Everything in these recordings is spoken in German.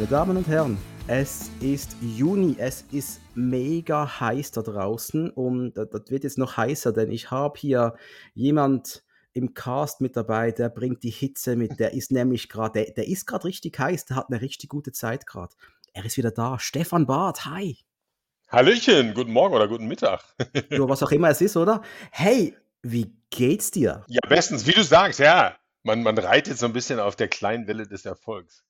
Meine Damen und Herren, es ist Juni, es ist mega heiß da draußen und das wird jetzt noch heißer, denn ich habe hier jemand im Cast mit dabei, der bringt die Hitze mit, der ist nämlich gerade, der, der, ist gerade richtig heiß, der hat eine richtig gute Zeit gerade. Er ist wieder da, Stefan Barth, hi. Hallöchen, guten Morgen oder guten Mittag. ja, was auch immer es ist, oder? Hey, wie geht's dir? Ja, bestens, wie du sagst, ja. Man, man reitet so ein bisschen auf der kleinen Welle des Erfolgs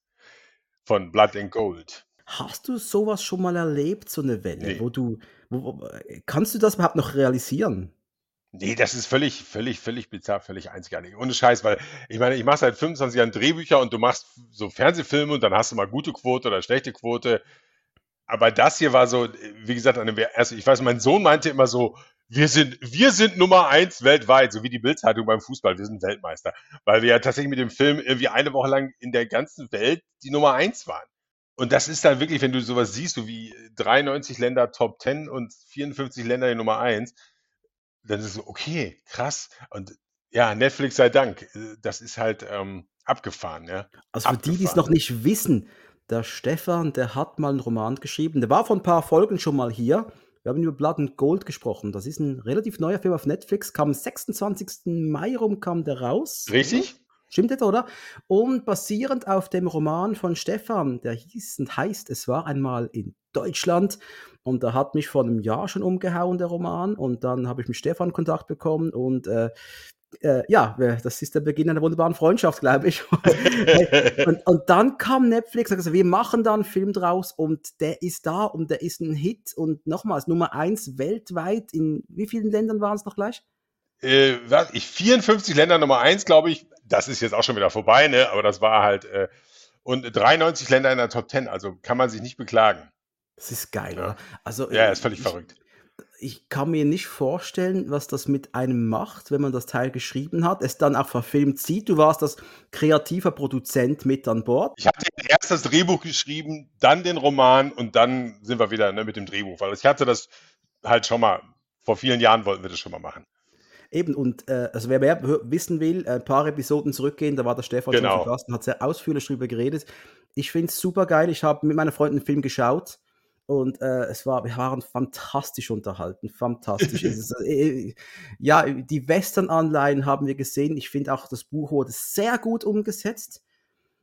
von Blood and Gold. Hast du sowas schon mal erlebt, so eine Welle, nee. wo du, wo, kannst du das überhaupt noch realisieren? Nee, das ist völlig, völlig, völlig bizarr, völlig einzigartig. Ohne Scheiß, weil ich meine, ich mache seit 25 Jahren Drehbücher und du machst so Fernsehfilme und dann hast du mal gute Quote oder schlechte Quote. Aber das hier war so, wie gesagt, eine, also ich weiß, mein Sohn meinte immer so, wir sind, wir sind Nummer eins weltweit, so wie die Bildzeitung beim Fußball, wir sind Weltmeister. Weil wir ja tatsächlich mit dem Film irgendwie eine Woche lang in der ganzen Welt die Nummer eins waren. Und das ist dann wirklich, wenn du sowas siehst, so wie 93 Länder Top 10 und 54 Länder die Nummer 1, dann ist es so, okay, krass. Und ja, Netflix sei Dank, das ist halt ähm, abgefahren. Ja? Also für abgefahren. die, die es noch nicht wissen, der Stefan, der hat mal einen Roman geschrieben, der war vor ein paar Folgen schon mal hier. Wir haben über Blood and Gold gesprochen. Das ist ein relativ neuer Film auf Netflix, kam am 26. Mai rum, kam der raus. Richtig? Stimmt das, oder? Und basierend auf dem Roman von Stefan, der hieß und heißt Es war einmal in Deutschland. Und da hat mich vor einem Jahr schon umgehauen, der Roman. Und dann habe ich mit Stefan Kontakt bekommen und äh, äh, ja, das ist der Beginn einer wunderbaren Freundschaft, glaube ich. und, und, dann kam Netflix und gesagt, wir machen da einen Film draus und der ist da und der ist ein Hit und nochmals Nummer eins weltweit. In wie vielen Ländern waren es noch gleich? Äh, ich, 54 Länder Nummer eins, glaube ich, das ist jetzt auch schon wieder vorbei, ne? aber das war halt, äh, und 93 Länder in der Top 10, also kann man sich nicht beklagen. Das ist geil, ja. oder? Also, ja, ist völlig ich, verrückt. Ich kann mir nicht vorstellen, was das mit einem macht, wenn man das Teil geschrieben hat, es dann auch verfilmt sieht. Du warst das kreativer Produzent mit an Bord. Ich hatte erst das Drehbuch geschrieben, dann den Roman und dann sind wir wieder ne, mit dem Drehbuch, weil ich hatte das halt schon mal, vor vielen Jahren wollten wir das schon mal machen. Eben, und äh, also wer mehr wissen will, ein paar Episoden zurückgehen, da war der Stefan genau. schon zu Gast und hat sehr ausführlich darüber geredet. Ich finde es super geil. Ich habe mit meiner Freundin einen Film geschaut und äh, es war, wir waren fantastisch unterhalten. Fantastisch. ist, äh, ja, die Western-Anleihen haben wir gesehen. Ich finde auch, das Buch wurde sehr gut umgesetzt.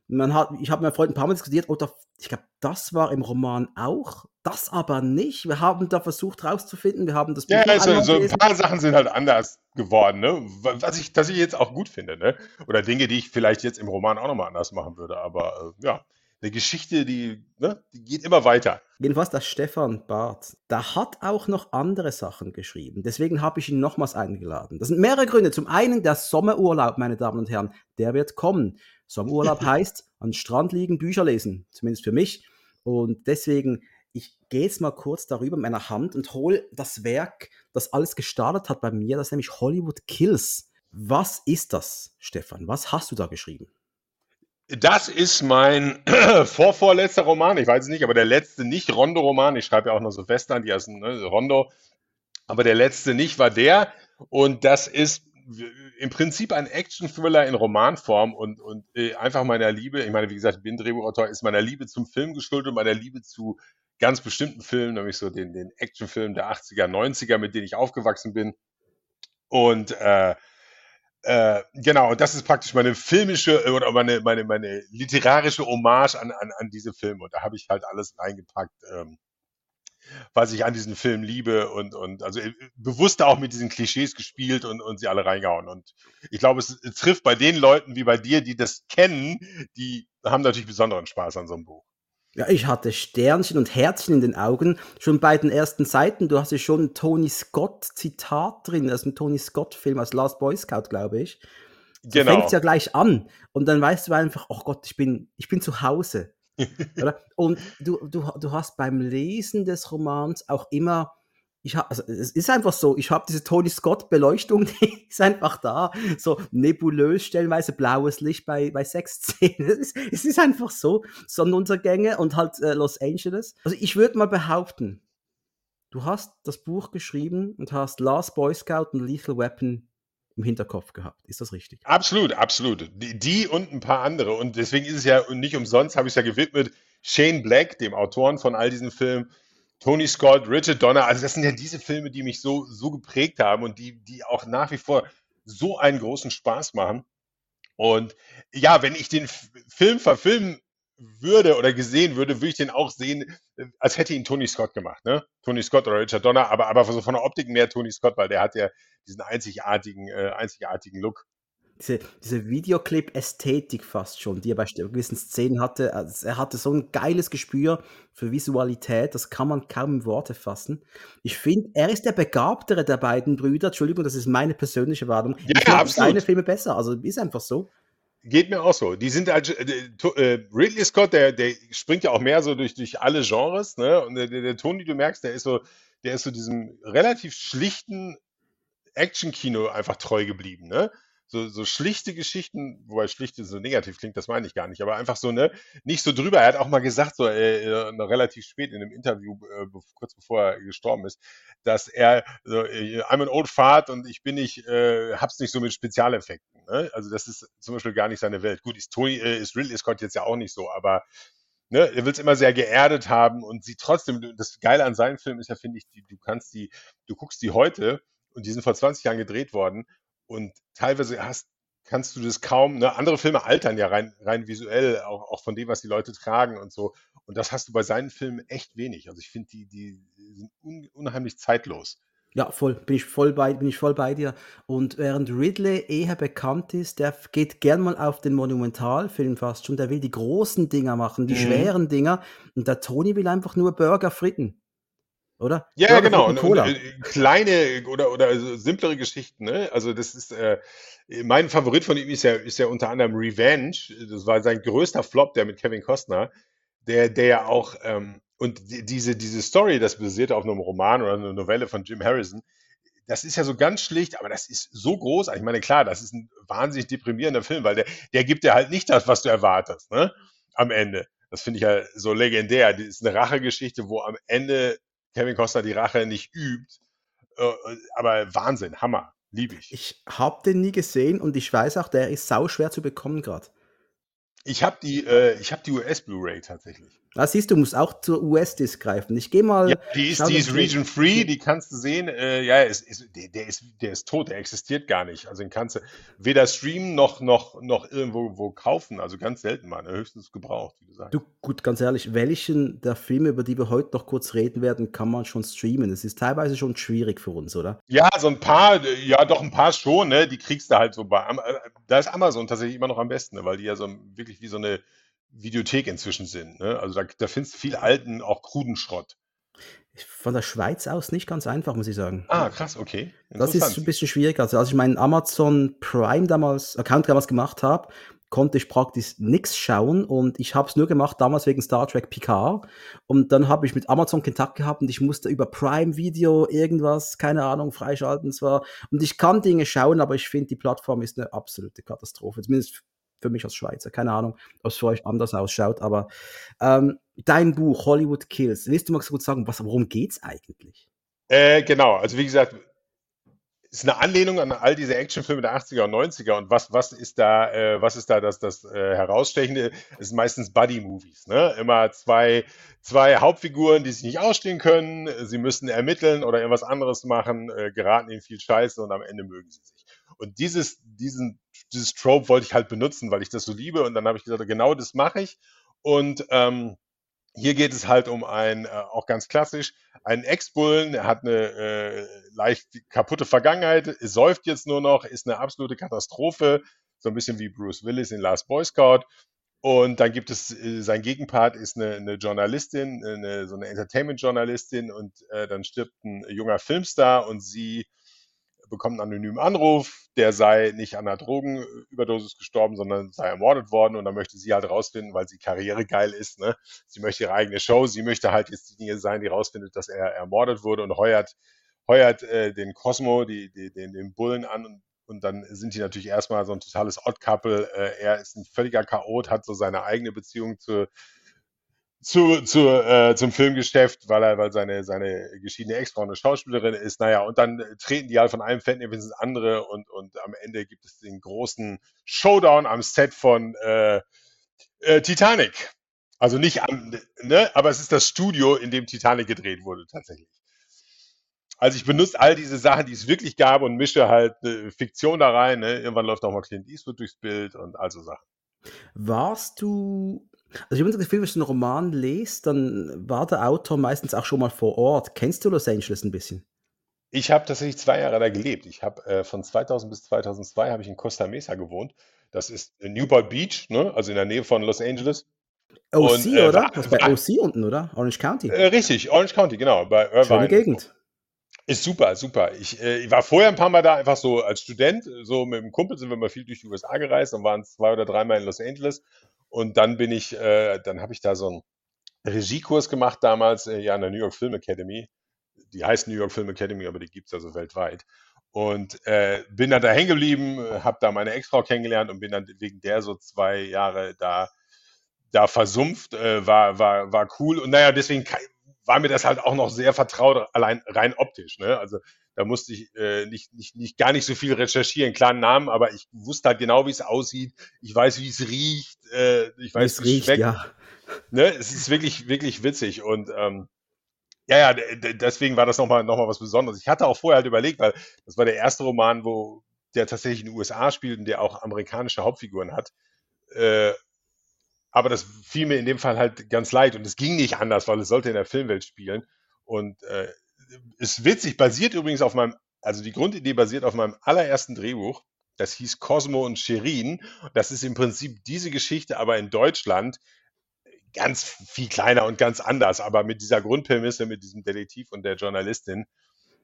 Man hat, ich habe mit meinem Freund ein paar Mal diskutiert, oder ich glaube, das war im Roman auch, das aber nicht. Wir haben da versucht rauszufinden, wir haben das Buch Ja, also, so ein paar Sachen sind halt anders geworden, ne? Was ich, das ich jetzt auch gut finde, ne? Oder Dinge, die ich vielleicht jetzt im Roman auch nochmal anders machen würde. Aber äh, ja, eine Geschichte, die, ne, die geht immer weiter. Jedenfalls der Stefan Barth, der hat auch noch andere Sachen geschrieben. Deswegen habe ich ihn nochmals eingeladen. Das sind mehrere Gründe. Zum einen der Sommerurlaub, meine Damen und Herren, der wird kommen. Sommerurlaub heißt, an Strand liegen, Bücher lesen, zumindest für mich. Und deswegen, ich gehe jetzt mal kurz darüber mit meiner Hand und hole das Werk, das alles gestartet hat bei mir, das ist nämlich Hollywood Kills. Was ist das, Stefan? Was hast du da geschrieben? Das ist mein vorvorletzter Roman. Ich weiß es nicht, aber der letzte nicht Rondo-Roman. Ich schreibe ja auch noch so Western, die heißen ne, Rondo. Aber der letzte nicht war der. Und das ist im Prinzip ein Action-Thriller in Romanform und, und äh, einfach meiner Liebe, ich meine, wie gesagt, ich bin Drehbuchautor, ist meiner Liebe zum Film geschuldet und meiner Liebe zu ganz bestimmten Filmen, nämlich so den, den Actionfilmen der 80er, 90er, mit denen ich aufgewachsen bin. Und äh, äh, genau, und das ist praktisch meine filmische äh, oder meine, meine, meine literarische Hommage an, an, an diese Filme. Und da habe ich halt alles reingepackt, ähm, was ich an diesen Film liebe und, und also äh, bewusst auch mit diesen Klischees gespielt und, und sie alle reingehauen. Und ich glaube, es, es trifft bei den Leuten wie bei dir, die das kennen, die haben natürlich besonderen Spaß an so einem Buch. Ja, ich hatte Sternchen und Herzchen in den Augen. Schon bei den ersten Seiten, du hast ja schon ein Tony Scott-Zitat drin, aus dem Tony Scott-Film, als Last Boy Scout, glaube ich. So genau. fängt ja gleich an. Und dann weißt du einfach, oh Gott, ich bin, ich bin zu Hause. und du, du, du hast beim Lesen des Romans auch immer ich habe, also es ist einfach so, ich habe diese Tony Scott Beleuchtung, die ist einfach da, so nebulös, stellenweise blaues Licht bei, bei Sexszenen. Es ist, es ist einfach so, Sonnenuntergänge und halt äh, Los Angeles. Also ich würde mal behaupten, du hast das Buch geschrieben und hast Last Boy Scout und Lethal Weapon im Hinterkopf gehabt. Ist das richtig? Absolut, absolut. Die, die und ein paar andere. Und deswegen ist es ja nicht umsonst, habe ich es ja gewidmet, Shane Black, dem Autoren von all diesen Filmen, Tony Scott, Richard Donner, also das sind ja diese Filme, die mich so, so geprägt haben und die, die auch nach wie vor so einen großen Spaß machen. Und ja, wenn ich den Film verfilmen würde oder gesehen würde, würde ich den auch sehen, äh, als hätte ihn Tony Scott gemacht, ne? Tony Scott oder Richard Donner, aber, aber so von der Optik mehr Tony Scott, weil der hat ja diesen einzigartigen, äh, einzigartigen Look diese, diese Videoclip-Ästhetik fast schon, die er bei gewissen Szenen hatte. Also er hatte so ein geiles Gespür für Visualität, das kann man kaum in Worte fassen. Ich finde, er ist der begabtere der beiden Brüder. Entschuldigung, das ist meine persönliche Warnung. Ja, ich mag seine Filme besser, also ist einfach so. Geht mir auch so. Die sind halt, äh, Ridley Scott, der, der springt ja auch mehr so durch, durch alle Genres, ne? Und der, der, der Tony, du merkst, der ist so, der ist so diesem relativ schlichten Action-Kino einfach treu geblieben, ne? So, so schlichte Geschichten, wobei schlichte so negativ klingt, das meine ich gar nicht, aber einfach so, ne, nicht so drüber. Er hat auch mal gesagt, so äh, äh relativ spät in einem Interview, äh, kurz bevor er gestorben ist, dass er, so, äh, I'm an old fart und ich bin nicht, äh, hab's nicht so mit Spezialeffekten. Ne? Also das ist zum Beispiel gar nicht seine Welt. Gut, ist Tony, äh, ist Ridley Scott jetzt ja auch nicht so, aber ne, er will es immer sehr geerdet haben und sie trotzdem, das Geile an seinen Filmen ist ja, finde ich, die, du kannst die, du guckst die heute und die sind vor 20 Jahren gedreht worden und teilweise hast, kannst du das kaum, ne? andere Filme altern ja rein, rein visuell, auch, auch von dem, was die Leute tragen und so. Und das hast du bei seinen Filmen echt wenig. Also ich finde, die, die sind un, unheimlich zeitlos. Ja, voll, bin ich voll bei, bin ich voll bei dir. Und während Ridley eher bekannt ist, der geht gern mal auf den Monumentalfilm fast schon, der will die großen Dinger machen, die mhm. schweren Dinger. Und der Tony will einfach nur Burger fritten oder? Ja, ja genau. Und, und, äh, kleine oder, oder simplere Geschichten, ne? Also das ist, äh, mein Favorit von ihm ist ja, ist ja unter anderem Revenge. Das war sein größter Flop, der mit Kevin Costner, der, der ja auch, ähm, und diese, diese Story, das basiert auf einem Roman oder einer Novelle von Jim Harrison, das ist ja so ganz schlicht, aber das ist so groß. Ich meine, klar, das ist ein wahnsinnig deprimierender Film, weil der, der gibt dir halt nicht das, was du erwartest, ne? Am Ende. Das finde ich ja so legendär. Das ist eine Rachegeschichte, wo am Ende Kevin Costner die Rache nicht übt. Äh, aber Wahnsinn, Hammer, liebe ich. Ich habe den nie gesehen und ich weiß auch, der ist sau schwer zu bekommen gerade. Ich habe die, äh, hab die US Blu-ray tatsächlich. Ah, siehst du, musst auch zur US-Disc greifen. Ich gehe mal. Ja, die ist, die ist Region Free, die kannst du sehen. Äh, ja, ist, ist, der, der, ist, der ist tot, der existiert gar nicht. Also den kannst du weder streamen noch, noch, noch irgendwo wo kaufen. Also ganz selten mal, ne? höchstens gebraucht, wie gesagt. Du, gut, ganz ehrlich, welchen der Filme, über die wir heute noch kurz reden werden, kann man schon streamen? Es ist teilweise schon schwierig für uns, oder? Ja, so ein paar, ja, doch ein paar schon, ne? Die kriegst du halt so bei. Äh, da ist Amazon tatsächlich immer noch am besten, ne? weil die ja so wirklich wie so eine Videothek inzwischen sind. Ne? Also da, da findest du viel alten, auch kruden Schrott. Von der Schweiz aus nicht ganz einfach, muss ich sagen. Ah, krass, okay. Das ist ein bisschen schwierig. Also, als ich meinen Amazon Prime damals, Account damals gemacht habe, konnte ich praktisch nichts schauen und ich habe es nur gemacht damals wegen Star Trek Picard und dann habe ich mit Amazon Kontakt gehabt und ich musste über Prime Video irgendwas, keine Ahnung, freischalten zwar und ich kann Dinge schauen, aber ich finde die Plattform ist eine absolute Katastrophe, zumindest für mich als Schweizer. Keine Ahnung, ob es für euch anders ausschaut, aber ähm, dein Buch Hollywood Kills, willst du mal so gut sagen, was, worum es eigentlich? Äh, genau, also wie gesagt, ist eine Anlehnung an all diese Actionfilme der 80er und 90er und was, was ist da, äh, was ist da das, das äh, Herausstechende? Es sind meistens Buddy-Movies, ne? Immer zwei, zwei Hauptfiguren, die sich nicht ausstehen können, sie müssen ermitteln oder irgendwas anderes machen, äh, geraten in viel Scheiße und am Ende mögen sie sich. Und dieses, diesen, dieses Trope wollte ich halt benutzen, weil ich das so liebe. Und dann habe ich gesagt, genau das mache ich. Und ähm, hier geht es halt um ein, äh, auch ganz klassisch, einen Ex-Bullen, der hat eine äh, leicht kaputte Vergangenheit, säuft jetzt nur noch, ist eine absolute Katastrophe, so ein bisschen wie Bruce Willis in Last Boy Scout. Und dann gibt es, äh, sein Gegenpart ist eine, eine Journalistin, eine, so eine Entertainment-Journalistin und äh, dann stirbt ein junger Filmstar und sie bekommt einen anonymen Anruf, der sei nicht an einer Drogenüberdosis gestorben, sondern sei ermordet worden. Und dann möchte sie halt rausfinden, weil sie karrieregeil ist. Ne? Sie möchte ihre eigene Show. Sie möchte halt jetzt die Dinge sein, die rausfindet, dass er ermordet wurde und heuert, heuert äh, den Cosmo, die, die, den, den Bullen an und und dann sind die natürlich erstmal so ein totales Odd-Couple. Äh, er ist ein völliger Chaot, hat so seine eigene Beziehung zu, zu, zu, äh, zum Filmgeschäft, weil er, weil seine, seine geschiedene Ex-Frau eine Schauspielerin ist. Naja, und dann treten die halt von einem Fettnäpfchen ins andere und, und am Ende gibt es den großen Showdown am Set von äh, äh, Titanic. Also nicht am, ne, aber es ist das Studio, in dem Titanic gedreht wurde, tatsächlich. Also ich benutze all diese Sachen, die es wirklich gab und mische halt eine Fiktion da rein. Ne? Irgendwann läuft auch mal Clint Eastwood durchs Bild und also Sachen. Warst du, also ich habe das Gefühl, wenn du einen Roman liest, dann war der Autor meistens auch schon mal vor Ort. Kennst du Los Angeles ein bisschen? Ich habe tatsächlich zwei Jahre da gelebt. Ich habe äh, von 2000 bis 2002 habe ich in Costa Mesa gewohnt. Das ist Newport Beach, ne? also in der Nähe von Los Angeles. OC, und, äh, oder? War, das ist bei OC unten, oder? Orange County. Äh, richtig, Orange County, genau. Bei Irvine. Schöne Gegend. Ist super, super. Ich, äh, ich war vorher ein paar Mal da, einfach so als Student, so mit dem Kumpel sind wir mal viel durch die USA gereist und waren zwei oder dreimal in Los Angeles. Und dann bin ich, äh, dann habe ich da so einen Regiekurs gemacht damals, äh, ja, an der New York Film Academy. Die heißt New York Film Academy, aber die gibt's also weltweit. Und äh, bin dann da hängen geblieben, habe da meine Ex-Frau kennengelernt und bin dann wegen der so zwei Jahre da, da versumpft. Äh, war, war, war cool. Und naja, deswegen war mir das halt auch noch sehr vertraut, allein rein optisch. Ne? Also da musste ich äh, nicht, nicht, nicht gar nicht so viel recherchieren, klaren Namen, aber ich wusste halt genau, wie es aussieht. Ich weiß, wie es riecht. Äh, ich weiß, wie es schmeckt. Ja. Ne? Es ist wirklich, wirklich witzig und ähm, ja, ja, deswegen war das nochmal noch mal was Besonderes. Ich hatte auch vorher halt überlegt, weil das war der erste Roman, wo der tatsächlich in den USA spielt und der auch amerikanische Hauptfiguren hat. Äh, aber das fiel mir in dem Fall halt ganz leid und es ging nicht anders, weil es sollte in der Filmwelt spielen. Und äh, ist witzig, basiert übrigens auf meinem, also die Grundidee basiert auf meinem allerersten Drehbuch. Das hieß Cosmo und Shirin. Das ist im Prinzip diese Geschichte, aber in Deutschland ganz viel kleiner und ganz anders, aber mit dieser Grundprämisse, mit diesem Detektiv und der Journalistin.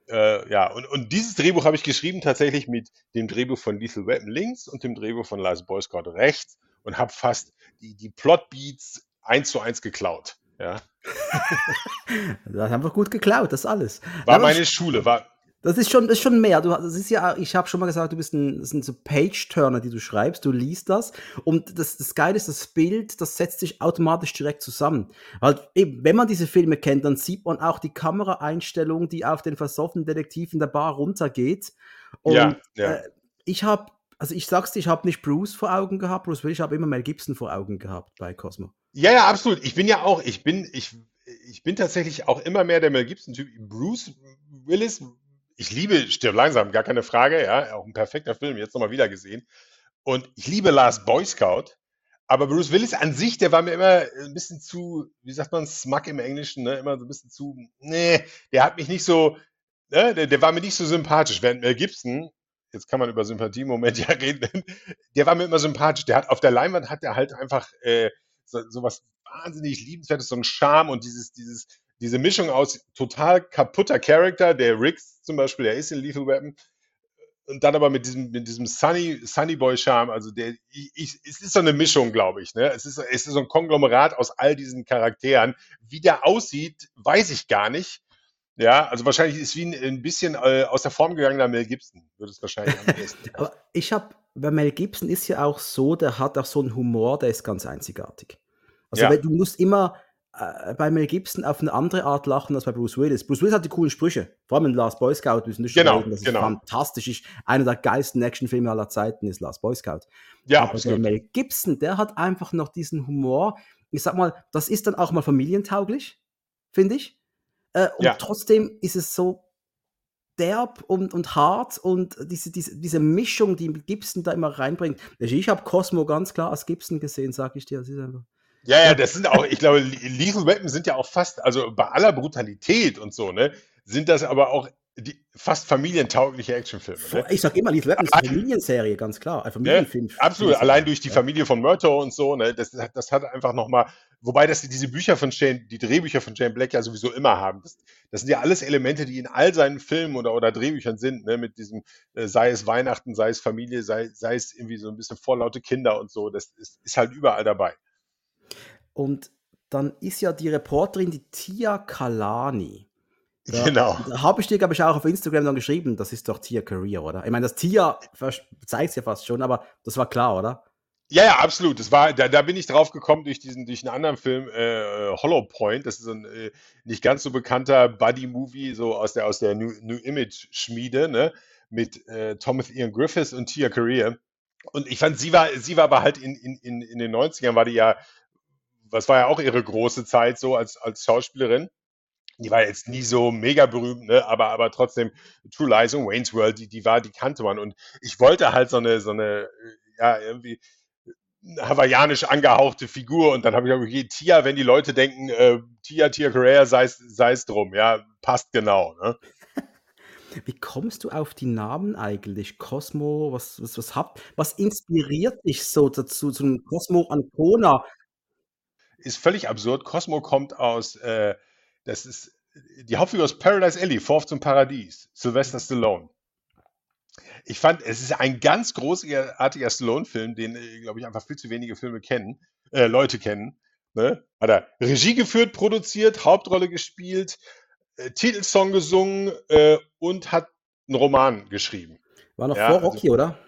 Äh, ja, und, und dieses Drehbuch habe ich geschrieben tatsächlich mit dem Drehbuch von Lethal Weapon links und dem Drehbuch von Lars Boy Scott rechts und habe fast die, die Plotbeats eins zu eins geklaut. Ja. das haben wir gut geklaut, das alles. War meine Schule, war. Das ist schon, das ist schon mehr. Du, das ist ja, ich habe schon mal gesagt, du bist ein, das sind so Page-Turner, die du schreibst, du liest das und das, das Geile ist, das Bild, das setzt sich automatisch direkt zusammen. Weil eben, wenn man diese Filme kennt, dann sieht man auch die Kameraeinstellung, die auf den versoffenen Detektiv in der Bar runtergeht. Und ja, ja. Äh, ich habe also ich sag's dir, ich habe nicht Bruce vor Augen gehabt, Bruce Willis, ich habe immer Mel Gibson vor Augen gehabt bei Cosmo. Ja, ja, absolut. Ich bin ja auch, ich bin, ich, ich bin tatsächlich auch immer mehr der Mel Gibson-Typ. Bruce Willis, ich liebe Stirb langsam, gar keine Frage, ja, auch ein perfekter Film, jetzt nochmal wieder gesehen. Und ich liebe Last Boy Scout, aber Bruce Willis an sich, der war mir immer ein bisschen zu, wie sagt man, smug im Englischen, ne? immer so ein bisschen zu, nee, der hat mich nicht so, ne? der, der war mir nicht so sympathisch. Während Mel Gibson, jetzt kann man über Sympathie-Moment ja reden, der war mir immer sympathisch. Der hat auf der Leinwand hat er halt einfach äh, so, so was wahnsinnig liebenswertes, so ein Charme und dieses, dieses, diese Mischung aus total kaputter Charakter, der Riggs zum Beispiel, der ist in Lethal Weapon, und dann aber mit diesem, mit diesem Sunny, Sunny Boy Charme, also der, ich, ich, es ist so eine Mischung, glaube ich, ne? Es ist, es ist so ein Konglomerat aus all diesen Charakteren. Wie der aussieht, weiß ich gar nicht. Ja, also wahrscheinlich ist wie ein, ein bisschen äh, aus der Form gegangener Mel Gibson, würde es wahrscheinlich am besten. Aber ich habe, bei Mel Gibson ist ja auch so, der hat auch so einen Humor, der ist ganz einzigartig. Also ja. du musst immer äh, bei Mel Gibson auf eine andere Art lachen als bei Bruce Willis. Bruce Willis hat die coolen Sprüche, vor allem in Last Boy Scout, müssen nicht genau, reden, das genau. ist fantastisch. Ich, einer der geilsten Actionfilme aller Zeiten ist Last Boy Scout. Ja, Aber absolut. der Mel Gibson, der hat einfach noch diesen Humor. Ich sag mal, das ist dann auch mal familientauglich, finde ich. Äh, und ja. trotzdem ist es so derb und, und hart und diese, diese, diese Mischung, die Gibson da immer reinbringt. Ich habe Cosmo ganz klar als Gibson gesehen, sage ich dir. Das ist einfach ja, ja, das sind auch, ich glaube, Lethal Weapon sind ja auch fast, also bei aller Brutalität und so, ne, sind das aber auch die fast familientaugliche Actionfilme. Ne? Ich sag immer, Lethal Weapon ist eine Familienserie, ganz klar. Ein Familienfilm. Ne? Absolut, allein durch die Familie von Murtaugh und so, ne, das, das hat einfach nochmal, wobei das diese Bücher von Shane, die Drehbücher von Jane Black ja sowieso immer haben. Das, das sind ja alles Elemente, die in all seinen Filmen oder, oder Drehbüchern sind, ne, mit diesem, äh, sei es Weihnachten, sei es Familie, sei, sei es irgendwie so ein bisschen vorlaute Kinder und so, das ist, ist halt überall dabei. Und dann ist ja die Reporterin, die Tia Kalani. Da, genau. Habe ich dir, glaube ich, auch auf Instagram dann geschrieben, das ist doch Tia Career, oder? Ich meine, das Tia zeigt es ja fast schon, aber das war klar, oder? Ja, ja, absolut. Das war, da, da bin ich drauf gekommen durch diesen, durch einen anderen Film, äh, Hollow Point. Das ist ein äh, nicht ganz so bekannter Buddy-Movie, so aus der, aus der New, New Image-Schmiede, ne? Mit äh, Thomas Ian Griffiths und Tia Career. Und ich fand, sie war, sie war aber halt in, in, in, in den 90ern, war die ja was war ja auch ihre große Zeit so als, als Schauspielerin. Die war jetzt nie so mega berühmt, ne? aber, aber trotzdem True Lies und Wayne's World, die, die war, die kannte man. Und ich wollte halt so eine, so eine, ja, irgendwie hawaiianisch angehauchte Figur. Und dann habe ich gesagt, okay, Tia, wenn die Leute denken, äh, Tia, Tia Correa, sei es drum, ja, passt genau. Ne? Wie kommst du auf die Namen eigentlich? Cosmo, was, was, was, habt, was inspiriert dich so dazu, so ein Cosmo Ancona? Ist völlig absurd. Cosmo kommt aus, äh, das ist die Hauptfigur aus Paradise Alley, Vorf zum Paradies, Sylvester Stallone. Ich fand, es ist ein ganz großartiger Stallone-Film, den, äh, glaube ich, einfach viel zu wenige Filme kennen, äh, Leute kennen. Ne? Hat er Regie geführt, produziert, Hauptrolle gespielt, äh, Titelsong gesungen äh, und hat einen Roman geschrieben. War noch ja, vor also Rocky, also, oder?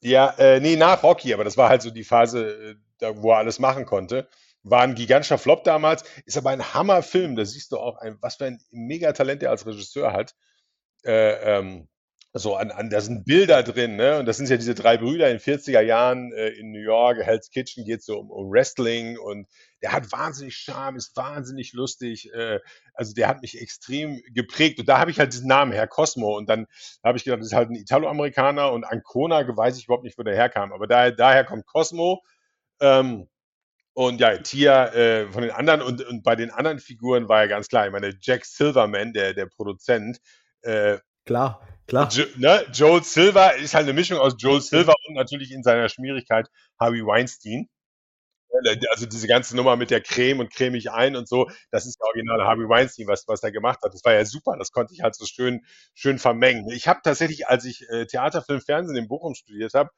Ja, äh, nee, nach Rocky, aber das war halt so die Phase, äh, da, wo er alles machen konnte. War ein gigantischer Flop damals, ist aber ein Hammerfilm. Da siehst du auch, ein, was für ein Megatalent er als Regisseur hat. Äh, ähm, so an, an, da sind Bilder drin, ne? Und das sind ja diese drei Brüder in 40er Jahren äh, in New York. Hell's Kitchen geht so um, um, Wrestling und der hat wahnsinnig Charme, ist wahnsinnig lustig. Äh, also der hat mich extrem geprägt. Und da habe ich halt diesen Namen, Herr Cosmo. Und dann habe ich gedacht, das ist halt ein Italo-Amerikaner und Ancona, weiß ich überhaupt nicht, wo der herkam. Aber daher, daher kommt Cosmo. Ähm, und ja, Tia äh, von den anderen und, und bei den anderen Figuren war ja ganz klar, ich meine, Jack Silverman, der, der Produzent, äh, Klar, klar. Jo, ne, Joel Silver ist halt eine Mischung aus Joel Silver und natürlich in seiner Schmierigkeit Harvey Weinstein. Also diese ganze Nummer mit der Creme und cremig ein und so, das ist der originale Harvey Weinstein, was, was er gemacht hat. Das war ja super, das konnte ich halt so schön, schön vermengen. Ich habe tatsächlich, als ich äh, Theater, Film, Fernsehen in Bochum studiert habe,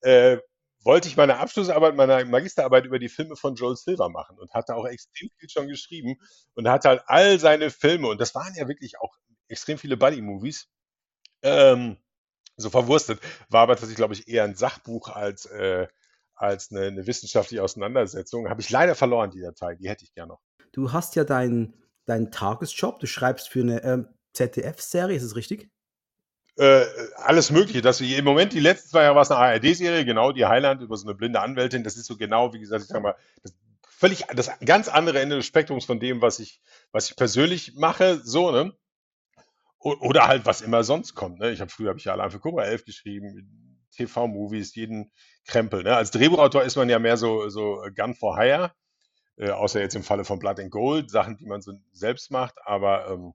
äh, wollte ich meine Abschlussarbeit, meine Magisterarbeit über die Filme von Joel Silver machen und hatte auch extrem viel schon geschrieben und hatte halt all seine Filme und das waren ja wirklich auch extrem viele Buddy-Movies. Ähm, so verwurstet. War aber tatsächlich, glaube ich, eher ein Sachbuch als, äh, als eine, eine, wissenschaftliche Auseinandersetzung. Habe ich leider verloren, die Datei. Die hätte ich gerne noch. Du hast ja deinen dein Tagesjob. Du schreibst für eine ähm, ZDF-Serie, ist es richtig? Äh, alles Mögliche. Das, Im Moment, die letzten zwei Jahre war es eine ARD-Serie, genau, die Highland über so eine blinde Anwältin. Das ist so genau, wie gesagt, ich sage mal, das völlig das ganz andere Ende des Spektrums von dem, was ich, was ich persönlich mache. So, ne? Oder halt, was immer sonst kommt. Ne? Ich habe früher habe ich ja allein für Cobra 11 geschrieben, TV-Movies, jeden Krempel. Ne? Als Drehbuchautor ist man ja mehr so, so Gun for Hire, äh, außer jetzt im Falle von Blood and Gold, Sachen, die man so selbst macht. Aber ähm,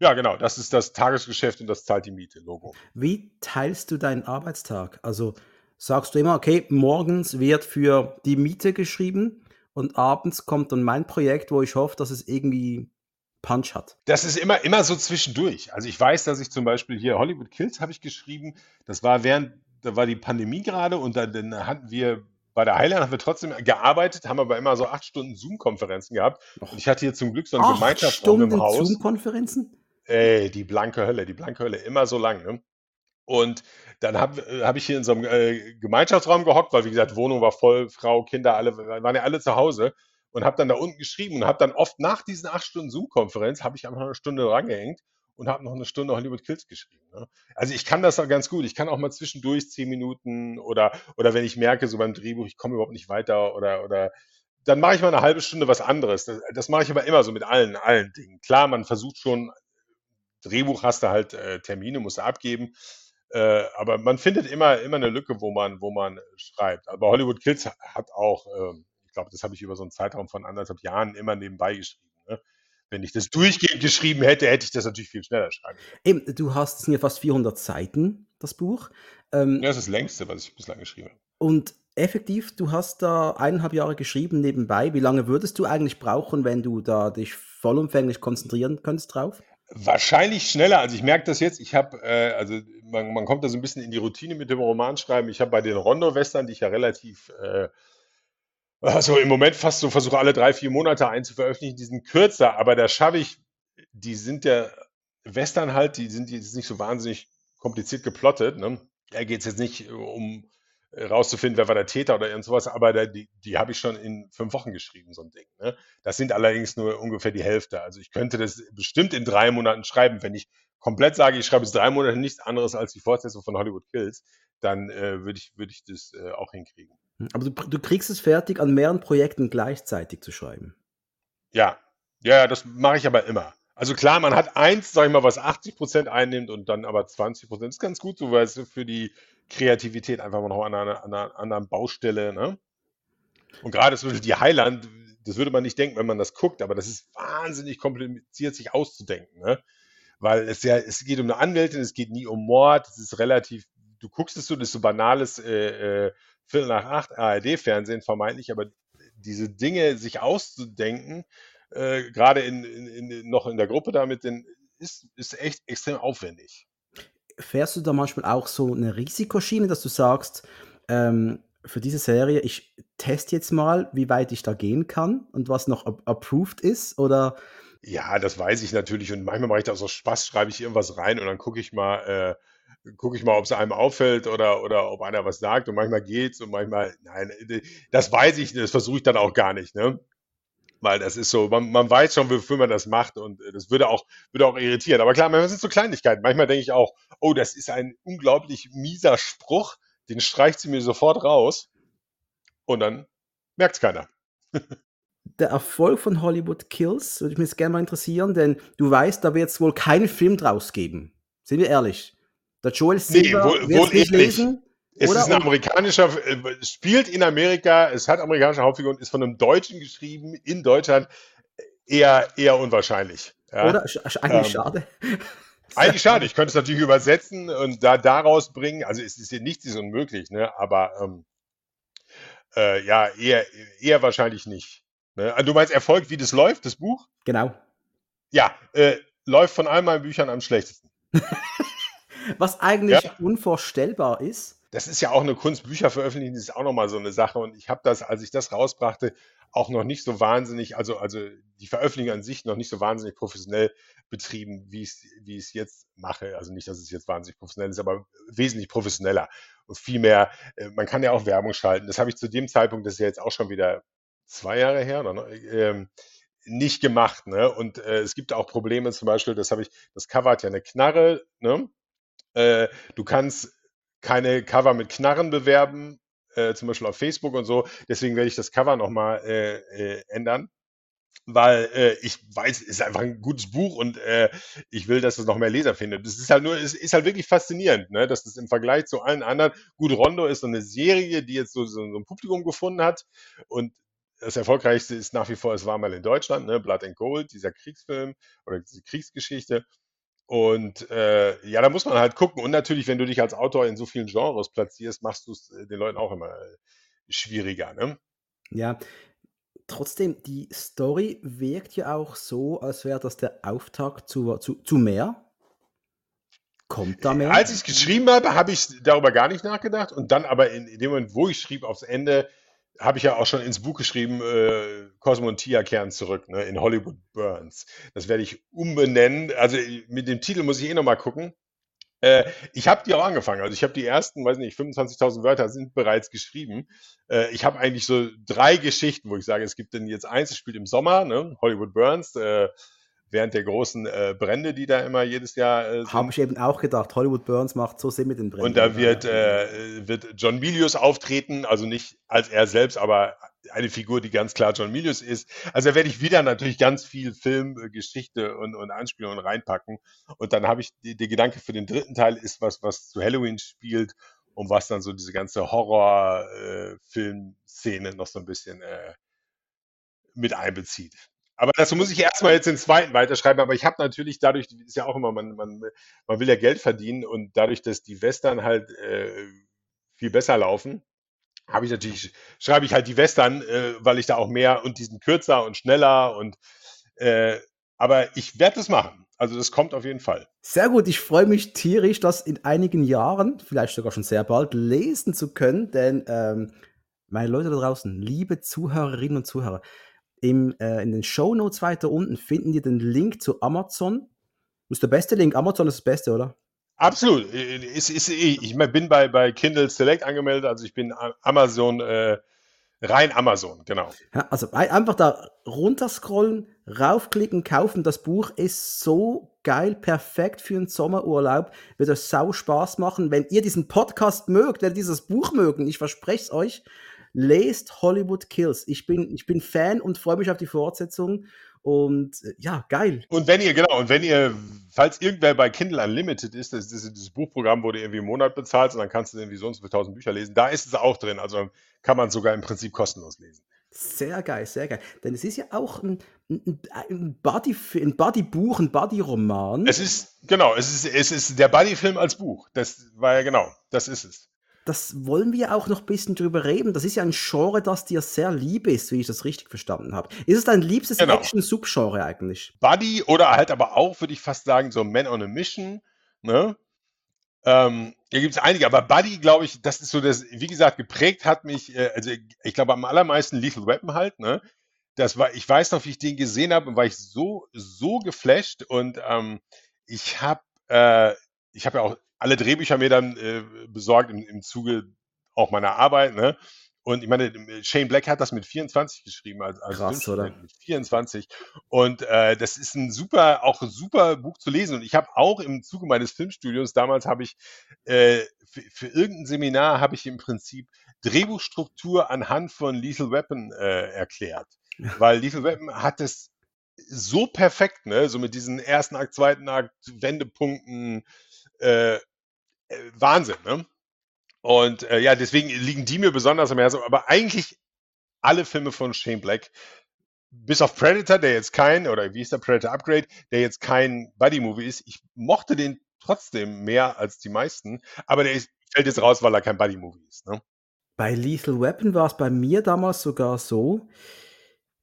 ja, genau, das ist das Tagesgeschäft und das zahlt die Miete, Logo. Wie teilst du deinen Arbeitstag? Also sagst du immer, okay, morgens wird für die Miete geschrieben und abends kommt dann mein Projekt, wo ich hoffe, dass es irgendwie Punch hat. Das ist immer, immer so zwischendurch. Also ich weiß, dass ich zum Beispiel hier Hollywood Kills habe ich geschrieben. Das war während, da war die Pandemie gerade und dann, dann hatten wir bei der Highland haben wir trotzdem gearbeitet, haben aber immer so acht Stunden Zoom-Konferenzen gehabt. Und ich hatte hier zum Glück so einen Gemeinschaftsraum im Haus. Zoom-Konferenzen? Ey, die blanke Hölle, die blanke Hölle, immer so lang. Ne? Und dann habe hab ich hier in so einem äh, Gemeinschaftsraum gehockt, weil wie gesagt, Wohnung war voll, Frau, Kinder, alle waren ja alle zu Hause und habe dann da unten geschrieben und habe dann oft nach diesen acht Stunden Zoom-Konferenz, habe ich einfach eine Stunde rangehängt und habe noch eine Stunde Hollywood Kills geschrieben. Ne? Also ich kann das auch ganz gut. Ich kann auch mal zwischendurch zehn Minuten oder, oder wenn ich merke, so beim Drehbuch, ich komme überhaupt nicht weiter oder, oder dann mache ich mal eine halbe Stunde was anderes. Das, das mache ich aber immer so mit allen, allen Dingen. Klar, man versucht schon, Drehbuch hast du halt äh, Termine, musst du abgeben. Äh, aber man findet immer, immer eine Lücke, wo man, wo man schreibt. Aber Hollywood Kills hat auch ähm, glaube, das habe ich über so einen Zeitraum von anderthalb Jahren immer nebenbei geschrieben. Ne? Wenn ich das durchgehend geschrieben hätte, hätte ich das natürlich viel schneller schreiben können. Eben, du hast, es sind ja fast 400 Seiten, das Buch. Ähm, ja, das ist das längste, was ich bislang geschrieben habe. Und effektiv, du hast da eineinhalb Jahre geschrieben nebenbei. Wie lange würdest du eigentlich brauchen, wenn du da dich vollumfänglich konzentrieren könntest drauf? Wahrscheinlich schneller. Also ich merke das jetzt. Ich habe, äh, also man, man, kommt da so ein bisschen in die Routine mit dem Romanschreiben. Ich habe bei den Rondo-Western, die ich ja relativ äh, also im Moment fast so versuche alle drei, vier Monate einzuveröffentlichen, die sind kürzer, aber da schaffe ich, die sind der Western halt, die sind jetzt nicht so wahnsinnig kompliziert geplottet. Ne? Da geht es jetzt nicht um rauszufinden, wer war der Täter oder irgend sowas, aber da, die, die habe ich schon in fünf Wochen geschrieben, so ein Ding. Ne? Das sind allerdings nur ungefähr die Hälfte. Also ich könnte das bestimmt in drei Monaten schreiben. Wenn ich komplett sage, ich schreibe es drei Monate nichts anderes als die Fortsetzung von Hollywood Kills, dann äh, würde ich, würd ich das äh, auch hinkriegen. Hm, aber du, du kriegst es fertig, an mehreren Projekten gleichzeitig zu schreiben. Ja, ja, das mache ich aber immer. Also klar, man hat eins, sag ich mal, was 80 Prozent einnimmt und dann aber 20 Prozent. ist ganz gut so, weil es für die Kreativität einfach mal noch an einer, an einer anderen Baustelle, ne? Und gerade zum Beispiel die Highland, das würde man nicht denken, wenn man das guckt, aber das ist wahnsinnig kompliziert, sich auszudenken, ne? Weil es ja, es geht um eine Anwältin, es geht nie um Mord, es ist relativ, du guckst es so, das ist so banales äh, äh, Viertel nach acht ARD-Fernsehen vermeintlich, aber diese Dinge sich auszudenken, äh, gerade in, in, in, noch in der Gruppe damit, ist, ist echt extrem aufwendig. Fährst du da manchmal auch so eine Risikoschiene, dass du sagst, ähm, für diese Serie, ich teste jetzt mal, wie weit ich da gehen kann und was noch approved ist? Oder ja, das weiß ich natürlich und manchmal mache ich da so Spaß, schreibe ich irgendwas rein und dann gucke ich mal, äh, gucke ich mal, ob es einem auffällt oder, oder ob einer was sagt und manchmal geht's und manchmal, nein, das weiß ich, das versuche ich dann auch gar nicht, ne? Weil das ist so, man, man weiß schon, wofür man das macht und äh, das würde auch, würde auch irritieren. Aber klar, manchmal sind so Kleinigkeiten. Manchmal denke ich auch, oh, das ist ein unglaublich mieser Spruch, den streicht sie mir sofort raus und dann merkt es keiner. Der Erfolg von Hollywood Kills würde ich mir jetzt gerne mal interessieren, denn du weißt, da wird es wohl keinen Film draus geben. Sind wir ehrlich? Der Joel Silver nee, wohl, wohl nicht lesen. Es Oder? ist ein amerikanischer, äh, spielt in Amerika, es hat amerikanische Hauptfigur und ist von einem Deutschen geschrieben in Deutschland. Eher, eher unwahrscheinlich. Ja. Oder? Eigentlich ähm, schade. Eigentlich schade. Ich könnte es natürlich übersetzen und da daraus bringen. Also es ist hier nichts ist unmöglich, ne? Aber ähm, äh, ja, eher, eher wahrscheinlich nicht. Ne? Also, du meinst Erfolg, wie das läuft, das Buch? Genau. Ja, äh, läuft von all meinen Büchern am schlechtesten. Was eigentlich ja. unvorstellbar ist. Das ist ja auch eine Kunst, Bücher veröffentlichen, ist auch nochmal so eine Sache. Und ich habe das, als ich das rausbrachte, auch noch nicht so wahnsinnig, also, also die Veröffentlichung an sich noch nicht so wahnsinnig professionell betrieben, wie ich wie es jetzt mache. Also nicht, dass es jetzt wahnsinnig professionell ist, aber wesentlich professioneller und viel mehr. Äh, man kann ja auch Werbung schalten. Das habe ich zu dem Zeitpunkt, das ist ja jetzt auch schon wieder zwei Jahre her, oder, ähm, nicht gemacht. Ne? Und äh, es gibt auch Probleme, zum Beispiel, das habe ich, das Cover hat ja eine Knarre, ne? Äh, du kannst keine Cover mit Knarren bewerben, äh, zum Beispiel auf Facebook und so. Deswegen werde ich das Cover nochmal äh, äh, ändern weil äh, ich weiß, es ist einfach ein gutes Buch und äh, ich will, dass es noch mehr Leser findet. Das ist halt nur, es ist halt wirklich faszinierend, ne, dass das im Vergleich zu allen anderen, gut, Rondo ist so eine Serie, die jetzt so, so, so ein Publikum gefunden hat und das erfolgreichste ist nach wie vor, es war mal in Deutschland, ne, Blood and Gold, dieser Kriegsfilm oder diese Kriegsgeschichte. Und äh, ja, da muss man halt gucken. Und natürlich, wenn du dich als Autor in so vielen Genres platzierst, machst du es äh, den Leuten auch immer äh, schwieriger. Ne? Ja, trotzdem, die Story wirkt ja auch so, als wäre das der Auftakt zu, zu, zu mehr. Kommt da mehr? Als ich es geschrieben habe, habe ich darüber gar nicht nachgedacht. Und dann aber in, in dem Moment, wo ich schrieb, aufs Ende, habe ich ja auch schon ins Buch geschrieben, äh, Cosmo und Tia kehren zurück, ne, in Hollywood Burns. Das werde ich umbenennen. Also mit dem Titel muss ich eh nochmal gucken. Äh, ich habe die auch angefangen. Also ich habe die ersten, weiß nicht, 25.000 Wörter sind bereits geschrieben. Äh, ich habe eigentlich so drei Geschichten, wo ich sage, es gibt denn jetzt eins, es spielt im Sommer, ne, Hollywood Burns. Äh, während der großen äh, Brände, die da immer jedes Jahr äh, sind. Habe ich eben auch gedacht, Hollywood Burns macht so Sinn mit den Bränden. Und da wird, äh, wird John Milius auftreten, also nicht als er selbst, aber eine Figur, die ganz klar John Milius ist. Also da werde ich wieder natürlich ganz viel Film, äh, Geschichte und, und Anspielungen reinpacken. Und dann habe ich, der Gedanke für den dritten Teil ist was, was zu Halloween spielt und was dann so diese ganze Horror-Film-Szene äh, noch so ein bisschen äh, mit einbezieht. Aber dazu muss ich erstmal jetzt den zweiten weiterschreiben. Aber ich habe natürlich dadurch, ist ja auch immer, man, man, man will ja Geld verdienen und dadurch, dass die Western halt äh, viel besser laufen, habe ich natürlich, schreibe ich halt die Western, äh, weil ich da auch mehr und diesen kürzer und schneller und äh, aber ich werde das machen. Also das kommt auf jeden Fall. Sehr gut, ich freue mich tierisch, das in einigen Jahren, vielleicht sogar schon sehr bald, lesen zu können, denn ähm, meine Leute da draußen, liebe Zuhörerinnen und Zuhörer, im, äh, in den Show Notes weiter unten finden die den Link zu Amazon. Das ist der beste Link. Amazon ist das Beste, oder? Absolut. Ist, ist, ich bin bei, bei Kindle Select angemeldet, also ich bin Amazon, äh, rein Amazon, genau. Ja, also einfach da runterscrollen, raufklicken, kaufen. Das Buch ist so geil, perfekt für einen Sommerurlaub. Wird euch sau Spaß machen. Wenn ihr diesen Podcast mögt, wenn ihr dieses Buch mögen, ich verspreche es euch, lest Hollywood Kills. Ich bin, ich bin Fan und freue mich auf die Fortsetzung. Und äh, ja, geil. Und wenn ihr, genau, und wenn ihr, falls irgendwer bei Kindle Unlimited ist, das ist dieses Buchprogramm, wo du irgendwie im Monat bezahlst und dann kannst du irgendwie sonst für 1000 Bücher lesen, da ist es auch drin. Also kann man sogar im Prinzip kostenlos lesen. Sehr geil, sehr geil. Denn es ist ja auch ein, ein, Buddy, ein Buddy-Buch, ein Buddy-Roman. Es ist, genau, es ist, es ist der Buddy-Film als Buch. Das war ja genau, das ist es das wollen wir auch noch ein bisschen drüber reden. Das ist ja ein Genre, das dir sehr lieb ist, wie ich das richtig verstanden habe. Ist es dein liebstes genau. Action-Subgenre eigentlich? Buddy oder halt aber auch, würde ich fast sagen, so Man on a Mission. Ne? Ähm, da gibt es einige, aber Buddy, glaube ich, das ist so das, wie gesagt, geprägt hat mich, äh, also ich glaube am allermeisten Lethal Weapon halt, ne? Das war, ich weiß noch, wie ich den gesehen habe und war ich so, so geflasht und ähm, ich habe, äh, ich habe ja auch alle Drehbücher mir dann äh, besorgt im, im Zuge auch meiner Arbeit. Ne? Und ich meine, Shane Black hat das mit 24 geschrieben, also, also Krass, oder? mit 24. Und äh, das ist ein super, auch ein super Buch zu lesen. Und ich habe auch im Zuge meines Filmstudios, damals habe ich äh, für, für irgendein Seminar habe ich im Prinzip Drehbuchstruktur anhand von Lethal Weapon äh, erklärt. Weil Lethal Weapon hat es so perfekt, ne? So mit diesen ersten Akt, zweiten Akt, Wendepunkten, äh, äh, Wahnsinn, ne? Und äh, ja, deswegen liegen die mir besonders am Herzen. Aber eigentlich alle Filme von Shane Black, bis auf Predator, der jetzt kein, oder wie ist der Predator Upgrade, der jetzt kein Buddy-Movie ist, ich mochte den trotzdem mehr als die meisten, aber der ist, fällt jetzt raus, weil er kein Buddy-Movie ist. Ne? Bei Lethal Weapon war es bei mir damals sogar so,